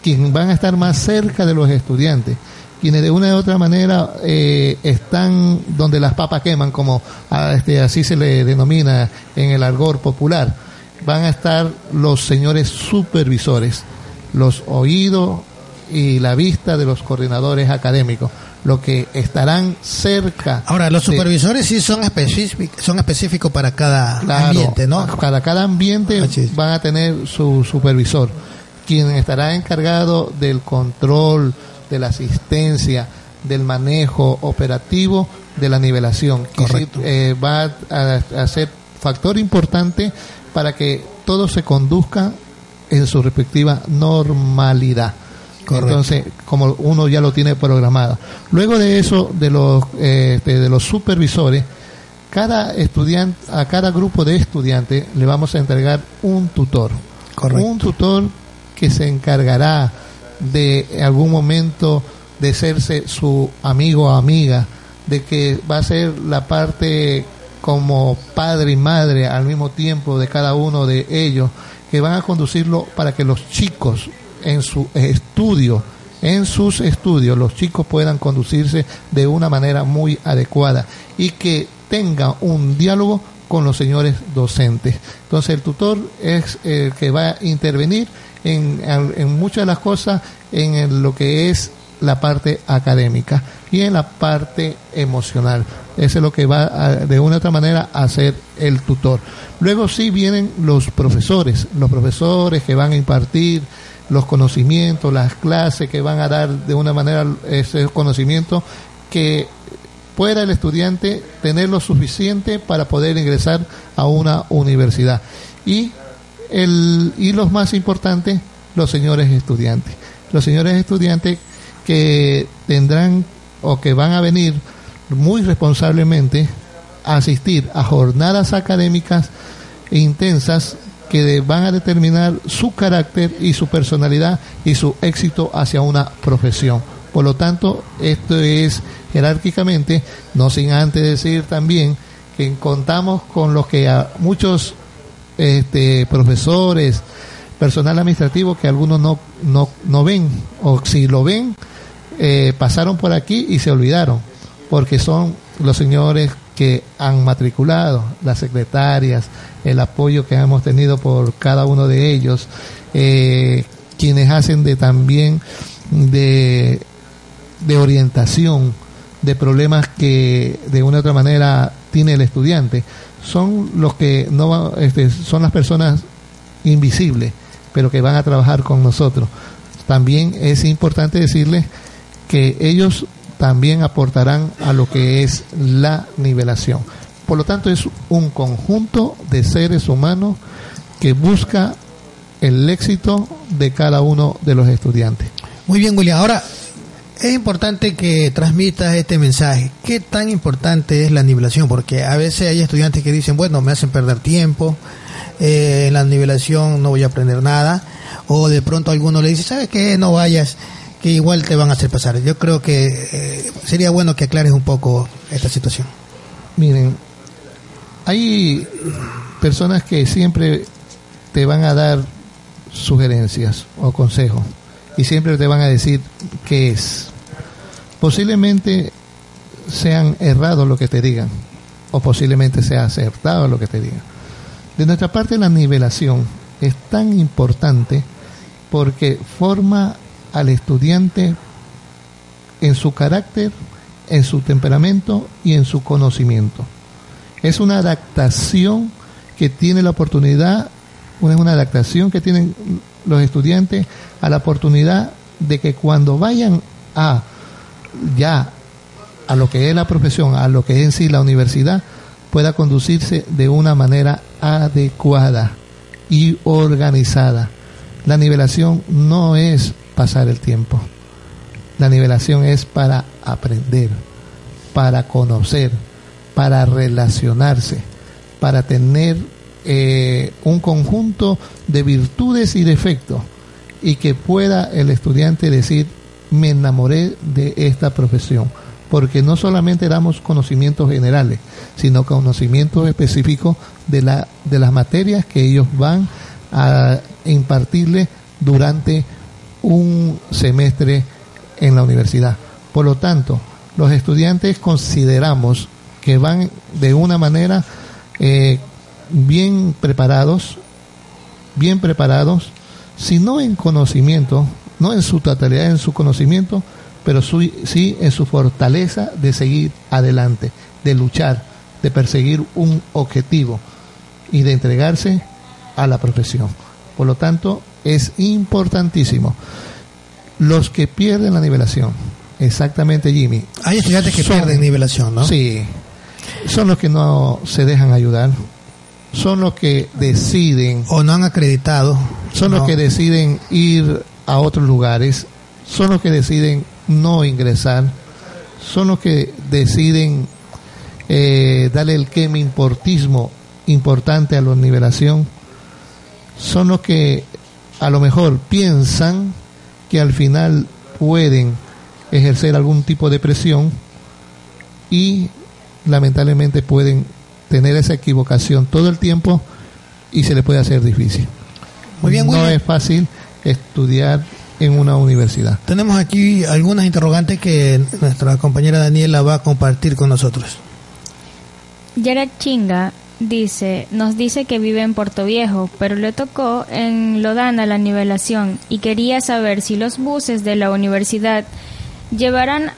Quienes van a estar más cerca de los estudiantes, quienes de una u otra manera eh, están donde las papas queman, como este, así se le denomina en el argor popular, van a estar los señores supervisores, los oídos y la vista de los coordinadores académicos, lo que estarán cerca. Ahora, los de- supervisores sí son específicos, son específicos para cada Claro, ambiente, ¿no? Cada, cada ambiente van a tener su supervisor, quien estará encargado del control, de la asistencia, del manejo operativo de la nivelación. que Correcto. eh, va a, a ser factor importante para que todo se conduzca en su respectiva normalidad. Correcto. Entonces, como uno ya lo tiene programado. Luego de eso, de los, eh, este, de los supervisores, cada estudiante, a cada grupo de estudiantes le vamos a entregar un tutor. Correcto. Un tutor que se encargará de en algún momento de serse su amigo o amiga, de que va a ser la parte como padre y madre al mismo tiempo de cada uno de ellos, que van a conducirlo para que los chicos en su estudio, en sus estudios, los chicos puedan conducirse de una manera muy adecuada y que tengan un diálogo con los señores docentes. Entonces el tutor es el que va a intervenir en, en muchas de las cosas en lo que es la parte académica y en la parte emocional. Eso es lo que va a, de una u otra manera a hacer el tutor. Luego sí vienen los profesores, los profesores que van a impartir los conocimientos, las clases que van a dar de una manera ese conocimiento que pueda el estudiante tener lo suficiente para poder ingresar a una universidad. Y, el, y los más importantes, los señores estudiantes. Los señores estudiantes que tendrán o que van a venir muy responsablemente asistir a jornadas académicas intensas que van a determinar su carácter y su personalidad y su éxito hacia una profesión. Por lo tanto, esto es jerárquicamente, no sin antes decir también que contamos con los que a muchos este, profesores, personal administrativo que algunos no, no, no ven, o si lo ven, eh, pasaron por aquí y se olvidaron, porque son los señores que han matriculado, las secretarias, el apoyo que hemos tenido por cada uno de ellos, eh, quienes hacen de también de, de orientación de problemas que de una u otra manera tiene el estudiante, son los que no este, son las personas invisibles, pero que van a trabajar con nosotros. También es importante decirles que ellos también aportarán a lo que es la nivelación. Por lo tanto, es un conjunto de seres humanos que busca el éxito de cada uno de los estudiantes. Muy bien, William. Ahora, es importante que transmitas este mensaje. ¿Qué tan importante es la nivelación? Porque a veces hay estudiantes que dicen, bueno, me hacen perder tiempo, eh, en la nivelación no voy a aprender nada, o de pronto alguno le dice, ¿sabes qué? No vayas que igual te van a hacer pasar. Yo creo que eh, sería bueno que aclares un poco esta situación. Miren, hay personas que siempre te van a dar sugerencias o consejos y siempre te van a decir qué es. Posiblemente sean errados lo que te digan o posiblemente sea acertado lo que te digan. De nuestra parte la nivelación es tan importante porque forma al estudiante en su carácter, en su temperamento y en su conocimiento. Es una adaptación que tiene la oportunidad, es una adaptación que tienen los estudiantes a la oportunidad de que cuando vayan a ya a lo que es la profesión, a lo que es en sí la universidad, pueda conducirse de una manera adecuada y organizada. La nivelación no es pasar el tiempo. La nivelación es para aprender, para conocer, para relacionarse, para tener eh, un conjunto de virtudes y defectos y que pueda el estudiante decir, me enamoré de esta profesión, porque no solamente damos conocimientos generales, sino conocimientos específicos de, la, de las materias que ellos van a impartirle durante un semestre en la universidad. Por lo tanto, los estudiantes consideramos que van de una manera eh, bien preparados, bien preparados, si no en conocimiento, no en su totalidad en su conocimiento, pero sí en su fortaleza de seguir adelante, de luchar, de perseguir un objetivo y de entregarse a la profesión. Por lo tanto, es importantísimo. Los que pierden la nivelación, exactamente Jimmy. Hay estudiantes que pierden nivelación, ¿no? Sí. Son los que no se dejan ayudar. Son los que deciden. O no han acreditado. Son los que deciden ir a otros lugares. Son los que deciden no ingresar. Son los que deciden eh, darle el queme importismo importante a la nivelación. Son los que a lo mejor piensan que al final pueden ejercer algún tipo de presión y lamentablemente pueden tener esa equivocación todo el tiempo y se le puede hacer difícil. Muy bien, no es fácil estudiar en una universidad. Tenemos aquí algunas interrogantes que nuestra compañera Daniela va a compartir con nosotros. Gerard Chinga dice, nos dice que vive en Puerto Viejo, pero le tocó en Lodana la nivelación y quería saber si los buses de la universidad llevarán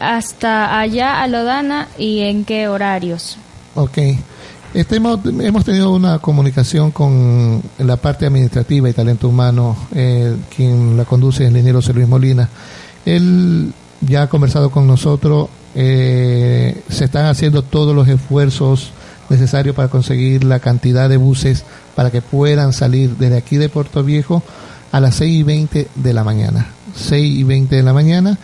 hasta allá a Lodana y en qué horarios. Ok. Este, hemos, tenido una comunicación con la parte administrativa y talento humano, eh, quien la conduce es el ingeniero Luis Molina. Él ya ha conversado con nosotros, eh, se están haciendo todos los esfuerzos necesarios para conseguir la cantidad de buses para que puedan salir desde aquí de Puerto Viejo a las 6 y 20 de la mañana. 6 y 20 de la mañana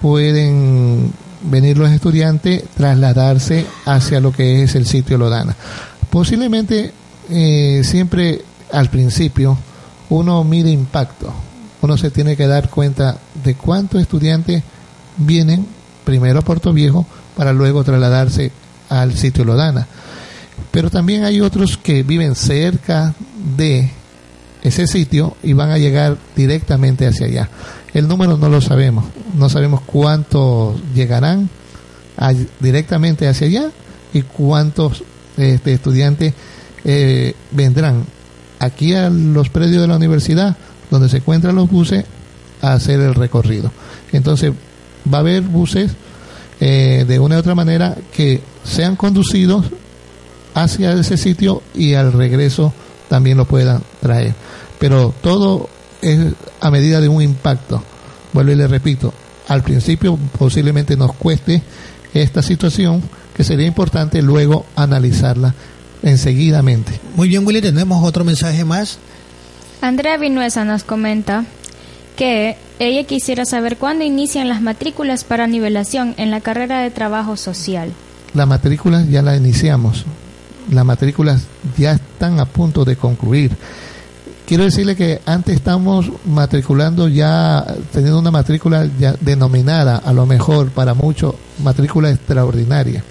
pueden venir los estudiantes, trasladarse hacia lo que es el sitio Lodana. Posiblemente eh, siempre al principio uno mide impacto, uno se tiene que dar cuenta de cuántos estudiantes vienen primero a Puerto Viejo para luego trasladarse al sitio Lodana. Pero también hay otros que viven cerca de ese sitio y van a llegar directamente hacia allá. El número no lo sabemos, no sabemos cuántos llegarán directamente hacia allá y cuántos este, estudiantes eh, vendrán aquí a los predios de la universidad donde se encuentran los buses a hacer el recorrido. Entonces va a haber buses eh, de una u otra manera que sean conducidos hacia ese sitio y al regreso también lo puedan traer. Pero todo es a medida de un impacto. Vuelvo y le repito, al principio posiblemente nos cueste esta situación que sería importante luego analizarla enseguidamente. Muy bien, Willy, tenemos otro mensaje más. Andrea Vinuesa nos comenta que ella quisiera saber cuándo inician las matrículas para nivelación en la carrera de trabajo social. Las matrículas ya las iniciamos. Las matrículas ya están a punto de concluir. Quiero decirle que antes estamos matriculando ya, teniendo una matrícula ya denominada, a lo mejor para muchos, matrícula extraordinaria.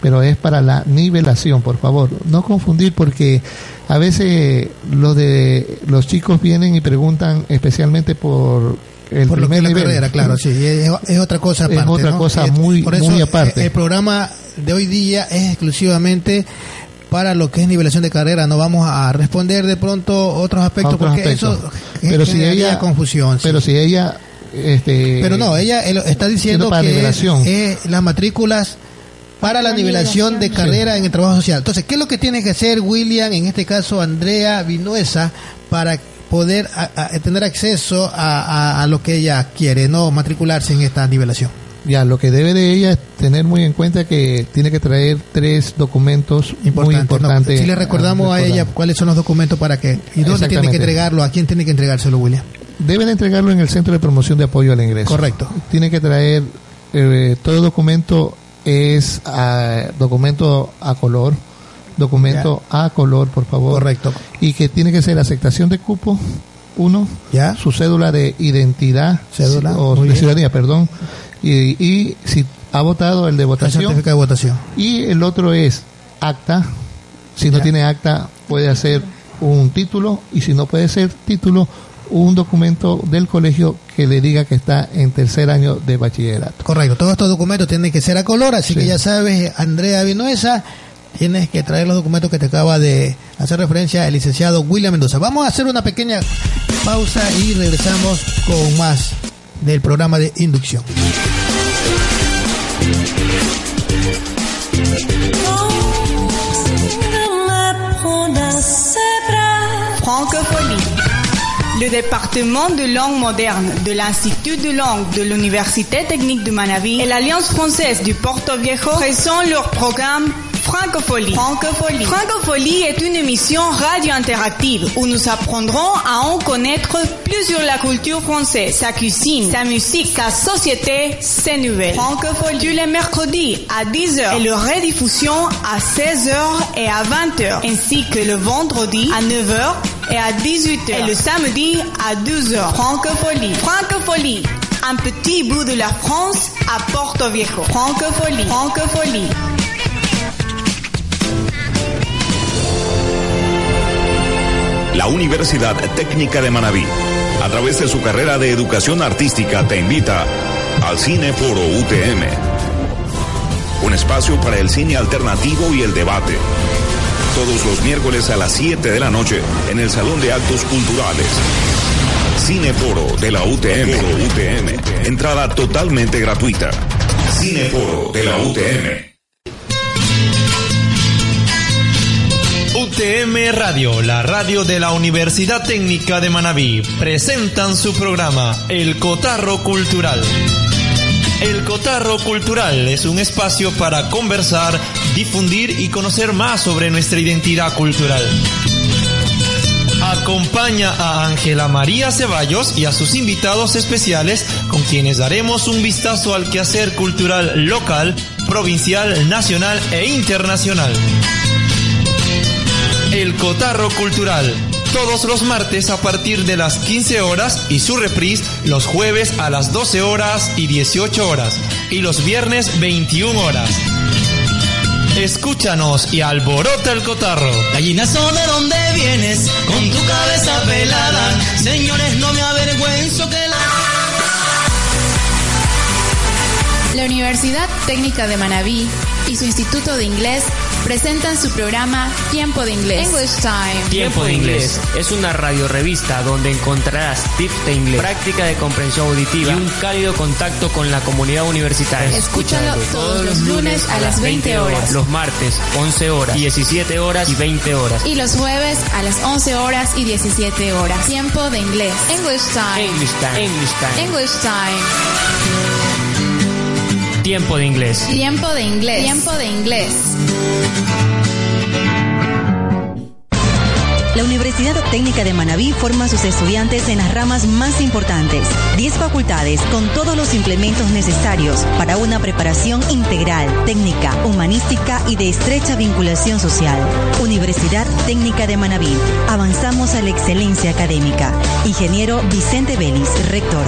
Pero es para la nivelación, por favor. No confundir porque a veces los de los chicos vienen y preguntan especialmente por el Por lo que es la nivel. carrera, claro, sí, es, es otra cosa Es aparte. otra ¿no? cosa muy- por eso, muy aparte. El programa de hoy día es exclusivamente para lo que es nivelación de carrera. No vamos a responder de pronto otros aspectos Otros porque aspectos. eso pero si ella confusión. sí. pero si ella este Pero no, ella está diciendo para que es, nivelación. es las matrículas para la, La nivelación de carrera en el trabajo social. Entonces, ¿qué es lo que tiene que hacer William, en este caso Andrea Vinuesa, para poder a- a- tener acceso a, a- lo que ella quiere, no matricularse en esta nivelación? ya lo que debe de ella es tener muy en cuenta que tiene que traer tres documentos muy importantes si le recordamos a, ella cuáles son los documentos para que y dónde tiene que entregarlo, a quién tiene que entregárselo, William. deben entregarlo en el centro de promoción de apoyo al ingreso Correcto. tiene que traer eh, todo documento es ah, documento a color documento a color por favor. Correcto. y que tiene que ser aceptación de cupo. Uno ¿Ya? su cédula de identidad. Cédula, o de ciudadanía perdón. Y, y si ha votado el de El votación certificado de votación. y el otro es acta. Si no tiene acta puede hacer un título. Y si no puede ser título un documento del colegio que le diga que está en tercer año de bachillerato. Correcto, todos estos documentos tienen que ser a color, así Sí. que ya sabes, Andrea Vinuesa, tienes que traer los documentos que te acaba de hacer referencia el licenciado William Mendoza. Vamos a hacer una pequeña pausa y regresamos con más del programa de inducción. Francophonie. Le département de langue moderne de l'Institut de langue de l'Université technique de Manaví et l'Alliance française du Porto Viejo présentent leur programme Francophonie. Francophonie. Francophonie est une émission radio interactive où nous apprendrons à en connaître plus sur la culture française, sa cuisine, sa musique, sa société, ses nouvelles. Francophonie. Les mercredis à 10h et le rediffusion à 16h et à 20h, ainsi que le vendredi à 9h et à 18h et le samedi à 12h. Francophonie. Francophonie. Un petit bout de la France à Porto Viejo. Francophonie. Francophonie. La Universidad Técnica de Manabí, a través de su carrera de educación artística, te invita al Cine Foro UTM. Un espacio para el cine alternativo y el debate. Todos los miércoles a las 7 de la noche en el Salón de Actos Culturales. Cineforo de la UTM. UTM. Entrada totalmente gratuita. Cineforo de la UTM. UTM Radio, la radio de la Universidad Técnica de Manabí, presentan su programa El Cotarro Cultural. El Cotarro Cultural es un espacio para conversar, difundir y conocer más sobre nuestra identidad cultural. Acompaña a Ángela María Ceballos y a sus invitados especiales con quienes daremos un vistazo al quehacer cultural local, provincial, nacional e internacional. El Cotarro Cultural, todos los martes a partir de las 15 horas y su reprise los jueves a las 12 horas y 18 horas y los viernes 21 horas. Escúchanos y alborota el cotarro. Gallinazo de dónde vienes, con tu cabeza pelada. Señores, no me avergüenzo que la. La Universidad Técnica de Manabí y su Instituto de Inglés presentan su programa Tiempo de Inglés. English Time. Tiempo de Inglés es una radiorevista donde encontrarás tips de inglés, práctica de comprensión auditiva y un cálido contacto con la comunidad universitaria. Escúchalo todos los lunes a las 20 horas. Los martes, 11 horas, 17 horas y 20 horas. Y los jueves a las 11 horas y 17 horas. Tiempo de Inglés. English Time. English Time. English Time. English Time. Tiempo de Inglés. Tiempo de Inglés. Tiempo de Inglés. La Universidad Técnica de Manabí forma a sus estudiantes en las ramas más importantes. 10 facultades con todos los implementos necesarios para una preparación integral, técnica, humanística y de estrecha vinculación social. Universidad Técnica de Manabí. Avanzamos a la excelencia académica. Ingeniero Vicente Vélez, rector.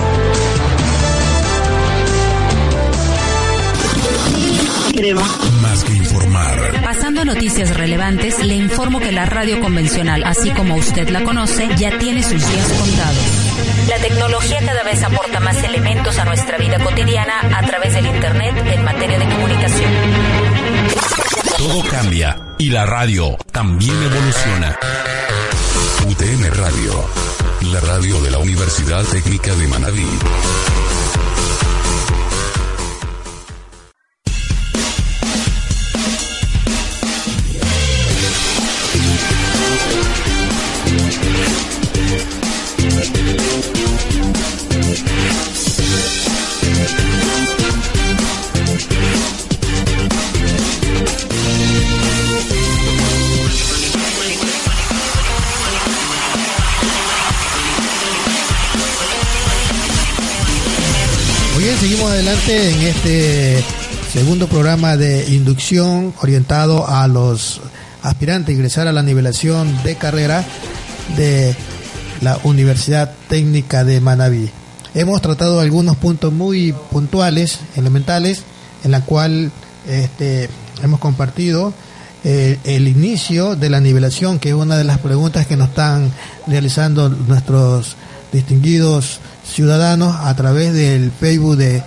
Más que informar. Pasando a noticias relevantes, le informo que la radio convencional, así como usted la conoce, ya tiene sus días contados. La tecnología cada vez aporta más elementos a nuestra vida cotidiana a través del Internet en materia de comunicación. Todo cambia y la radio también evoluciona. UTM Radio, la radio de la Universidad Técnica de Manabí. Adelante en este segundo programa de inducción orientado a los aspirantes a ingresar a la nivelación de carrera de la Universidad Técnica de Manabí. Hemos tratado algunos puntos muy puntuales, elementales, en la cual este, hemos compartido eh, el inicio de la nivelación, que es una de las preguntas que nos están realizando nuestros distinguidos ciudadanos a través del Facebook de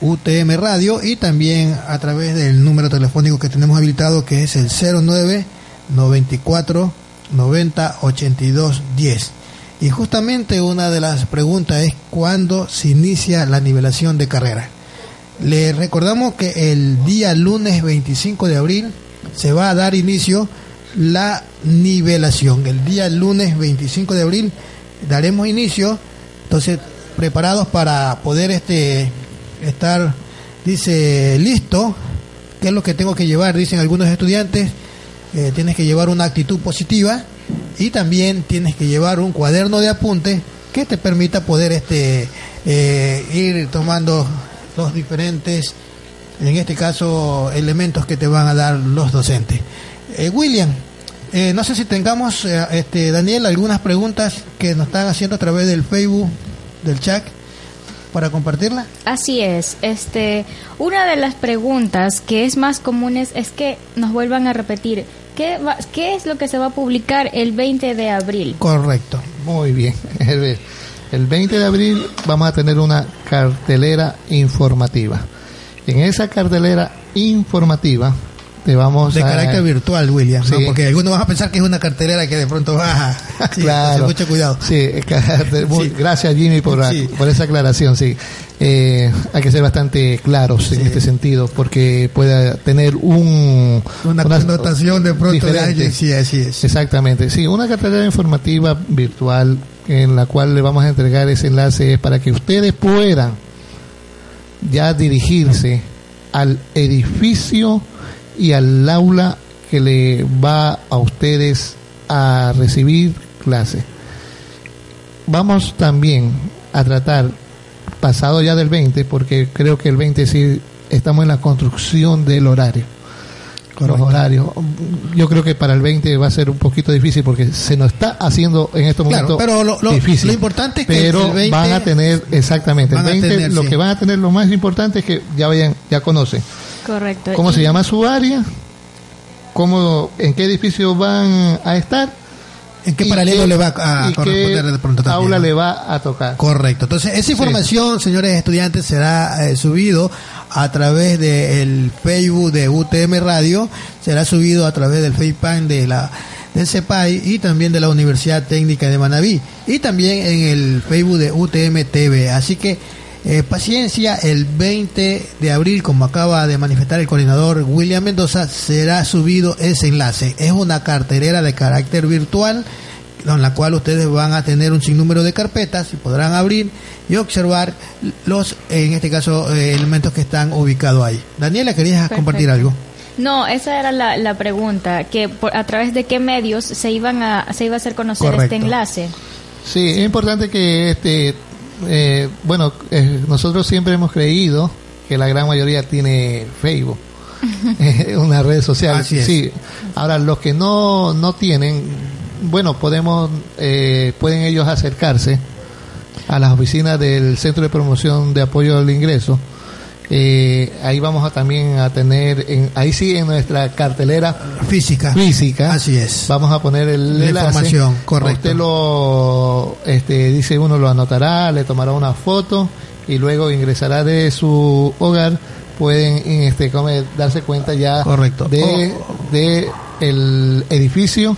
UTM Radio y también a través del número telefónico que tenemos habilitado que es el 09 94 90 82 10. Y justamente una de las preguntas es cuándo se inicia la nivelación de carrera. Le recordamos que el día lunes 25 de abril se va a dar inicio la nivelación. El día lunes 25 de abril daremos inicio, entonces preparados para poder este estar, dice, listo, ¿qué es lo que tengo que llevar? Dicen algunos estudiantes, eh, tienes que llevar una actitud positiva y también tienes que llevar un cuaderno de apuntes que te permita poder este eh, ir tomando los diferentes, en este caso, elementos que te van a dar los docentes. Eh, William, no sé si tengamos, este, Daniel, algunas preguntas que nos están haciendo a través del Facebook, del chat, para compartirla. Así es. Este, una de las preguntas que es más comunes es que nos vuelvan a repetir ¿qué, va- ¿qué es lo que se va a publicar el 20 de abril? Correcto, muy bien. El, el 20 de abril vamos a tener una cartelera informativa. En esa cartelera informativa te vamos De a... carácter virtual, William, porque algunos van a pensar que es una cartelera que de pronto baja. Sí, claro. mucho cuidado. Sí, carácter- muy- Sí. gracias Jimmy por, la- Sí. por esa aclaración, sí. Eh, hay que ser bastante claros en este sentido porque puede tener un... Una connotación de pronto de diferente. alguien, sí, así es. Exactamente, sí, una cartelera informativa virtual en la cual le vamos a entregar ese enlace es para que ustedes puedan ya dirigirse al edificio y al aula que le va a ustedes a recibir clase. Vamos también a tratar, pasado ya del 20, porque creo que el 20 sí estamos en la construcción del horario. Con los horarios. Yo creo que para el 20 va a ser un poquito difícil porque se nos está haciendo en estos Claro, momentos pero lo, lo- difícil. lo importante es que pero el 20 van a tener exactamente el 20 tener, lo sí. que van a tener lo más importante es que ya vayan ya conocen Correcto. cómo Y- se llama su área cómo en qué edificio van a estar en qué paralelo qué- le va a corresponder de pronto también, aula le va a tocar Correcto. Entonces, esa información, señores estudiantes, será eh, subido a través del Facebook de UTM Radio, será subido a través del FacePan de la del CEPAI y también de la Universidad Técnica de Manabí. Y también en el Facebook de UTM TV. Así que eh, paciencia, el 20 de abril, como acaba de manifestar el coordinador William Mendoza, será subido ese enlace. Es una carterera de carácter virtual en la cual ustedes van a tener un sinnúmero de carpetas y podrán abrir y observar los, en este caso, eh, elementos que están ubicados ahí. Daniela, ¿querías Perfecto. compartir algo? No, esa era la, la pregunta, que por- a través de qué medios se iban a se iba a hacer conocer Correcto. este enlace. Sí, es importante que este, eh, bueno, eh, nosotros siempre hemos creído que la gran mayoría tiene Facebook, eh, una red social. Así es. Sí. Ahora los que no no tienen, bueno, podemos, eh, pueden ellos acercarse a las oficinas del Centro de Promoción de Apoyo al Ingreso. Eh, ahí vamos a también a tener, en, ahí sí en nuestra cartelera física, física, así es, vamos a poner el La enlace. información, correcto. Usted lo, este, dice uno lo anotará, le tomará una foto y luego ingresará de su hogar. Pueden, este, como darse cuenta ya Correcto. de, de el edificio,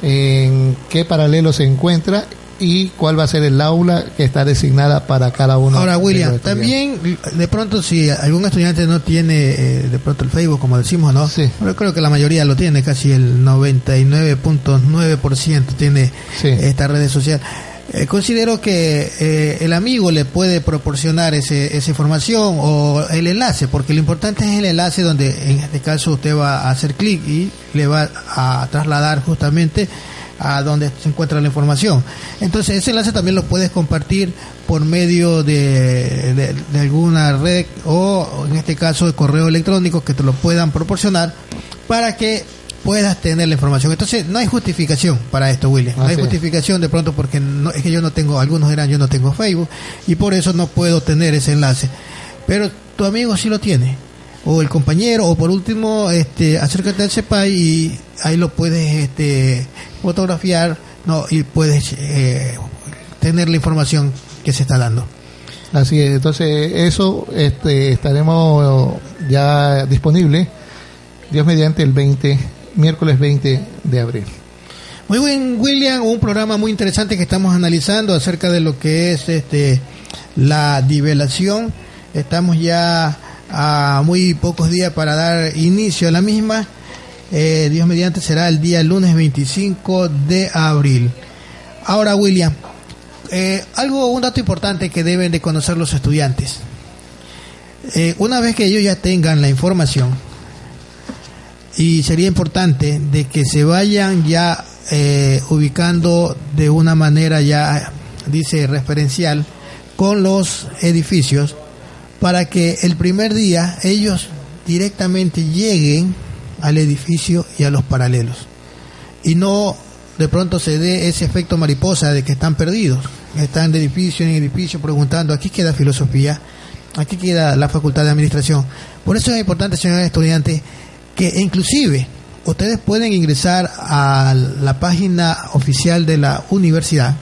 en qué paralelo se encuentra y cuál va a ser el aula que está designada para cada uno. Ahora, William, también, de pronto, si algún estudiante no tiene eh, de pronto el Facebook, como decimos, ¿no? Yo creo que la mayoría lo tiene, casi el 99.9% tiene esta red social. Eh, considero que eh, el amigo le puede proporcionar ese, esa información o el enlace, porque lo importante es el enlace donde en este caso usted va a hacer clic y le va a trasladar justamente a donde se encuentra la información. Entonces ese enlace también lo puedes compartir por medio de, de- de alguna red o en este caso de correo electrónico que te lo puedan proporcionar para que puedas tener la información. Entonces no hay justificación para esto, William. No hay Así justificación de pronto porque no, es que yo no tengo, algunos dirán yo no tengo Facebook y por eso no puedo tener ese enlace. Pero tu amigo sí lo tiene o el compañero o por último este acércate al CEPAI y ahí lo puedes este fotografiar no y puedes eh, tener la información que se está dando Así es, entonces eso este, estaremos ya disponible, Dios mediante el 20, miércoles 20 de abril. Muy buen, William, un programa muy interesante que estamos analizando acerca de lo que es este la nivelación. Estamos ya a muy pocos días para dar inicio a la misma. Eh, Dios mediante será el día lunes 25 de abril. Ahora, William, eh, algo, un dato importante que deben de conocer los estudiantes. Eh, una vez que ellos ya tengan la información, y sería importante de que se vayan ya eh, ubicando de una manera ya dice referencial con los edificios para que el primer día ellos directamente lleguen al edificio y a los paralelos. Y no de pronto se dé ese efecto mariposa de que están perdidos están de edificio en edificio preguntando aquí queda filosofía aquí queda la facultad de administración por eso es importante señores estudiantes que inclusive ustedes pueden ingresar a la página oficial de la universidad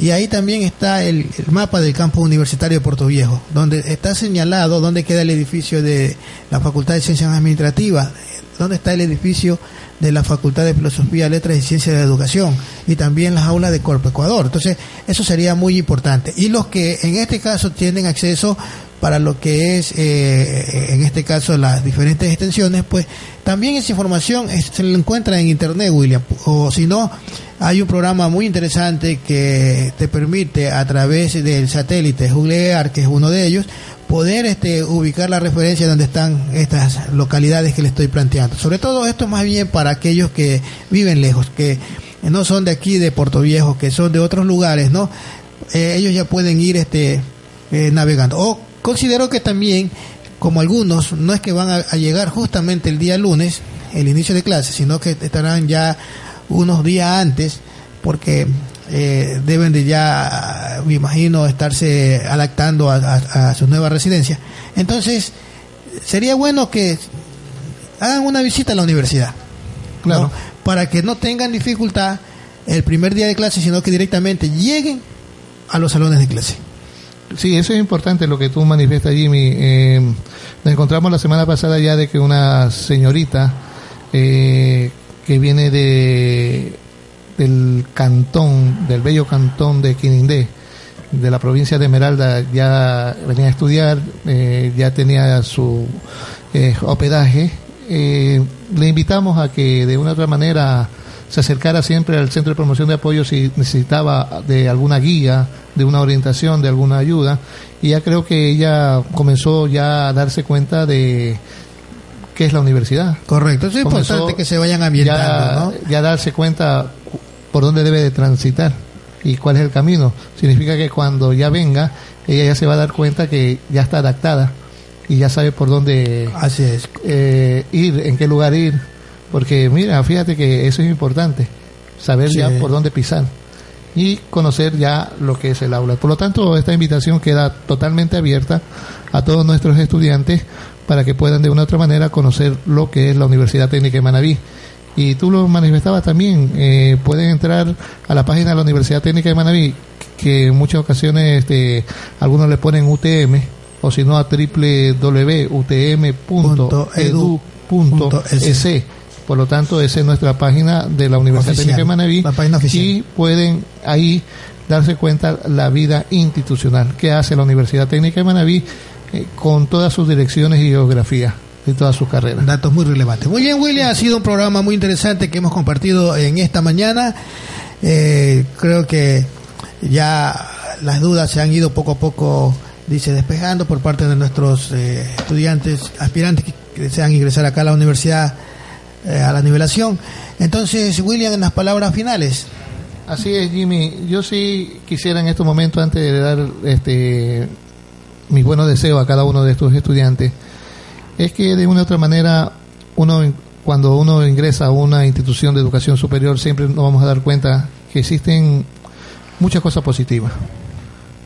y ahí también está el, mapa del campo universitario de Puerto Viejo, donde está señalado dónde queda el edificio de la Facultad de Ciencias Administrativas, dónde está el edificio de la Facultad de Filosofía, Letras y Ciencias de Educación y también las aulas de Corpo Ecuador. Entonces, eso sería muy importante. Y los que en este caso tienen acceso para lo que es, eh, en este caso, las diferentes extensiones, pues también esa información se la encuentra en Internet, William. O si no, hay un programa muy interesante que te permite a través del satélite Googlear, que es uno de ellos, poder este, ubicar la referencia donde están estas localidades que le estoy planteando. Sobre todo esto más bien para aquellos que viven lejos, que no son de aquí, de Puerto Viejo, que son de otros lugares, ¿no? Eh, ellos ya pueden ir este, eh, navegando. O Considero que también, como algunos, no es que van a, llegar justamente el día lunes, el inicio de clase, sino que estarán ya unos días antes, porque eh, deben de ya, me imagino, estarse adaptando a, su nueva residencia. Entonces, sería bueno que hagan una visita a la universidad, claro. para que no tengan dificultad el primer día de clase, sino que directamente lleguen a los salones de clase. Sí, eso es importante lo que tú manifiestas, Jimmy. Eh, nos encontramos la semana pasada ya de que una señorita eh, que viene de del cantón, del bello cantón de Quinindé, de la provincia de Esmeralda, ya venía a estudiar, eh, ya tenía su hospedaje. le invitamos a que de una u otra manera se acercara siempre al centro de promoción de apoyo si necesitaba de alguna guía, de una orientación, de alguna ayuda. Y ya creo que ella comenzó ya a darse cuenta de qué es la universidad. Correcto, es importante que se vayan ambientando, ya, ya darse cuenta por dónde debe de transitar y cuál es el camino. Significa que cuando ya venga, ella ya se va a dar cuenta que ya está adaptada y ya sabe por dónde Así es. Eh, ir, en qué lugar ir, porque mira, fíjate que eso es importante, saber ya por dónde pisar y conocer ya lo que es el aula. Por lo tanto, esta invitación queda totalmente abierta a todos nuestros estudiantes para que puedan de una u otra manera conocer lo que es la Universidad Técnica de Manaví. Y tú lo manifestabas también, eh, pueden entrar a la página de la Universidad Técnica de Manaví, que en muchas ocasiones este, algunos le ponen UTM, o si no a www.utm.edu.es por lo tanto, esa es nuestra página de la Universidad Técnica de Manaví. Y pueden ahí darse cuenta la vida institucional que hace la Universidad Técnica de Manaví eh, con todas sus direcciones y geografía y todas sus carreras. Datos muy relevantes. Muy bien, William, ha sido un programa muy interesante que hemos compartido en esta mañana. Eh, creo que ya las dudas se han ido poco a poco, dice, despejando por parte de nuestros eh, estudiantes, aspirantes que desean ingresar acá a la universidad eh, a la nivelación. Entonces, William, en las palabras finales. Así es, Jimmy. Yo sí quisiera en estos momentos, antes de dar este, mis buenos deseos a cada uno de estos estudiantes, es que de una u otra manera, uno cuando uno ingresa a una institución de educación superior, siempre nos vamos a dar cuenta que existen muchas cosas positivas,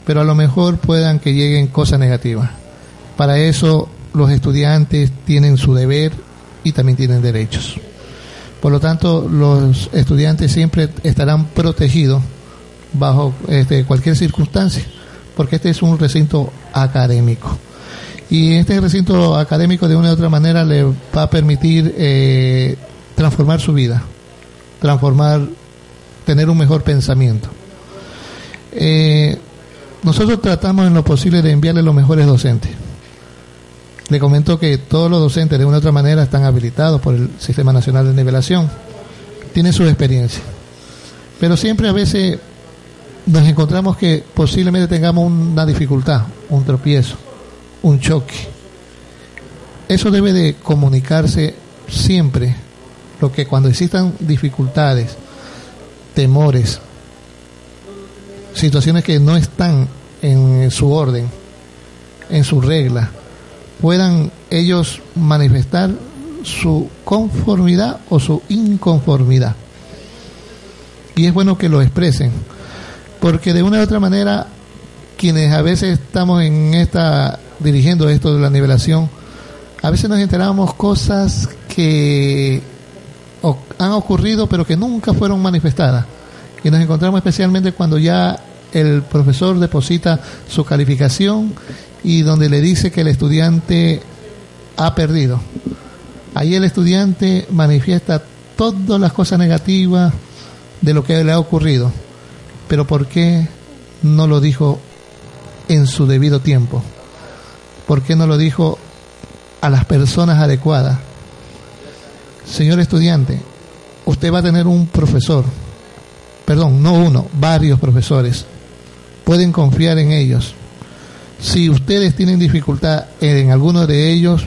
pero a lo mejor puedan que lleguen cosas negativas. Para eso los estudiantes tienen su deber y también tienen derechos. Por lo tanto, los estudiantes siempre estarán protegidos bajo este, cualquier circunstancia, porque este es un recinto académico. Y este recinto académico de una u otra manera le va a permitir eh, transformar su vida, transformar, tener un mejor pensamiento. Eh, nosotros tratamos en lo posible de enviarle los mejores docentes le comento que todos los docentes de una u otra manera están habilitados por el Sistema Nacional de Nivelación, tienen su experiencia, pero siempre a veces nos encontramos que posiblemente tengamos una dificultad, un tropiezo, un choque. Eso debe de comunicarse siempre, lo que cuando existan dificultades, temores, situaciones que no están en su orden, en su regla, puedan ellos manifestar su conformidad o su inconformidad. Y es bueno que lo expresen, porque de una u otra manera, quienes a veces estamos en esta, dirigiendo esto de la nivelación, a veces nos enteramos cosas que han ocurrido pero que nunca fueron manifestadas. Y nos encontramos especialmente cuando ya el profesor deposita su calificación y donde le dice que el estudiante ha perdido. Ahí el estudiante manifiesta todas las cosas negativas de lo que le ha ocurrido. Pero ¿por qué no lo dijo en su debido tiempo? ¿Por qué no lo dijo a las personas adecuadas? Señor estudiante, usted va a tener un profesor, perdón, no uno, varios profesores. Pueden confiar en ellos. Si ustedes tienen dificultad en alguno de ellos,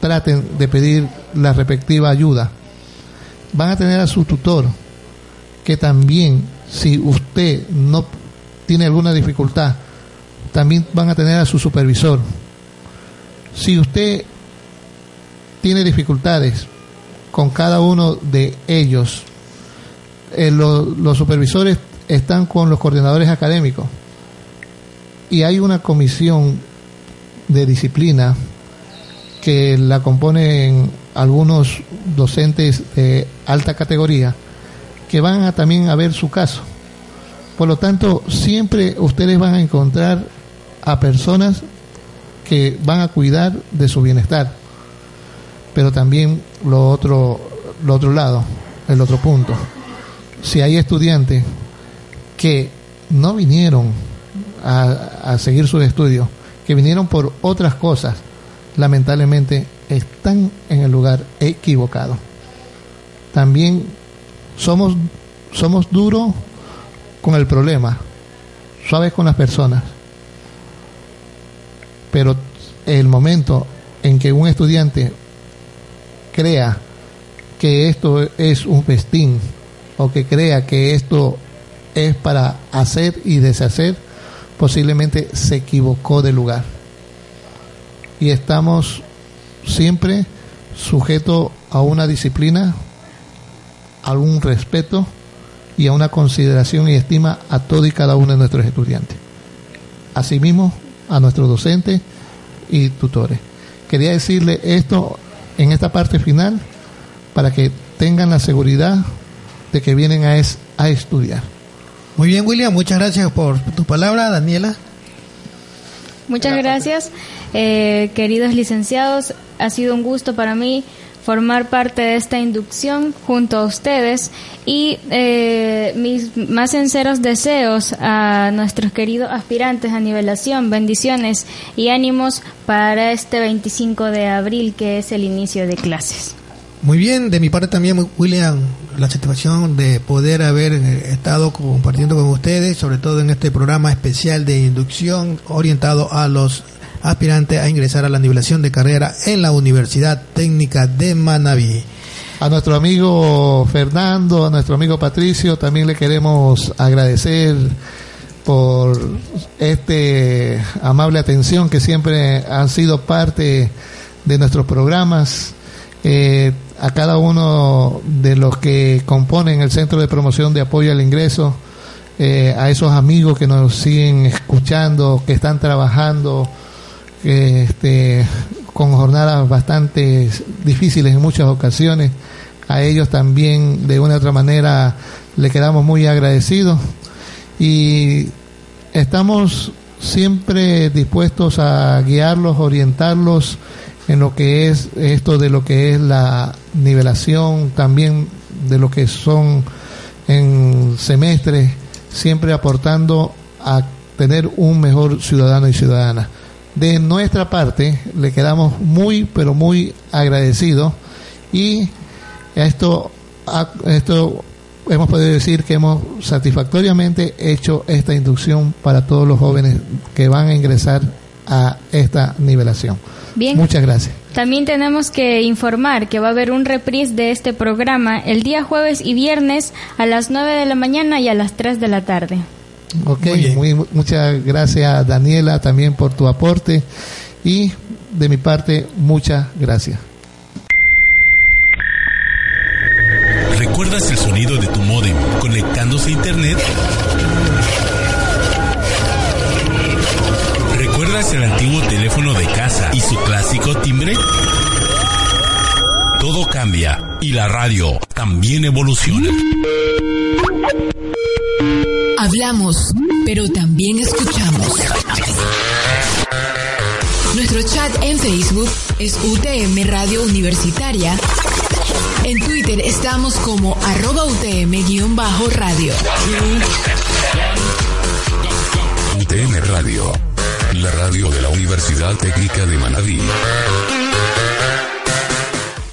traten de pedir la respectiva ayuda. Van a tener a su tutor, que también, si usted no tiene alguna dificultad, también van a tener a su supervisor. Si usted tiene dificultades con cada uno de ellos, eh, lo- los supervisores están con los coordinadores académicos y hay una comisión de disciplina que la componen algunos docentes de alta categoría que van a también a ver su caso. Por lo tanto, siempre ustedes van a encontrar a personas que van a cuidar de su bienestar. Pero también lo otro, lo otro lado, el otro punto. Si hay estudiantes que no vinieron a, seguir sus estudios, que vinieron por otras cosas, lamentablemente están en el lugar equivocado. También somos, somos duros con el problema, suaves con las personas. Pero el momento en que un estudiante crea que esto es un festín o que crea que esto es para hacer y deshacer, posiblemente se equivocó de lugar. Y estamos siempre sujetos a una disciplina, a un respeto y a una consideración y estima a todo y cada uno de nuestros estudiantes. Asimismo, a nuestros docentes y tutores. Quería decirle esto en esta parte final para que tengan la seguridad de que vienen a, es, a estudiar. Muy bien, William, muchas gracias por tu palabra, Daniela. Muchas gracias, eh, queridos licenciados. Ha sido un gusto para mí formar parte de esta inducción junto a ustedes y eh, mis más sinceros deseos a nuestros queridos aspirantes a nivelación, bendiciones y ánimos para este 25 de abril que es el inicio de clases. Muy bien, de mi parte también, William, la satisfacción de poder haber eh, estado compartiendo con ustedes, sobre todo en este programa especial de inducción orientado a los aspirantes a ingresar a la nivelación de carrera en la Universidad Técnica de Manabí. A nuestro amigo Fernando, a nuestro amigo Patricio, también le queremos agradecer por este amable atención que siempre han sido parte de nuestros programas. Eh, a cada uno de los que componen el Centro de Promoción de Apoyo al Ingreso, eh, a esos amigos que nos siguen escuchando, que están trabajando este, con jornadas bastante difíciles en muchas ocasiones. A ellos también, de una u otra manera, le quedamos muy agradecidos y estamos siempre dispuestos a guiarlos, orientarlos en lo que es esto de lo que es la nivelación, también de lo que son en semestres, siempre aportando a tener un mejor ciudadano y ciudadana. De nuestra parte, le quedamos muy, pero muy agradecidos y esto, esto hemos podido decir que hemos satisfactoriamente hecho esta inducción para todos los jóvenes que van a ingresar a esta nivelación. Bien. Muchas gracias. También tenemos que informar que va a haber un reprise de este programa el día jueves y viernes a las 9 de la mañana y a las 3 de la tarde. Ok, muy, muchas gracias Daniela también por tu aporte y de mi parte muchas gracias. ¿Recuerdas el sonido de tu modem conectándose a internet? ¿Recuerdas el antiguo y su clásico timbre? Todo cambia y la radio también evoluciona. Hablamos, pero también escuchamos. Nuestro chat en Facebook es UTM Radio Universitaria. En Twitter estamos como arroba UTM-radio. UTM Radio, la radio de la Universidad Técnica de Manabí.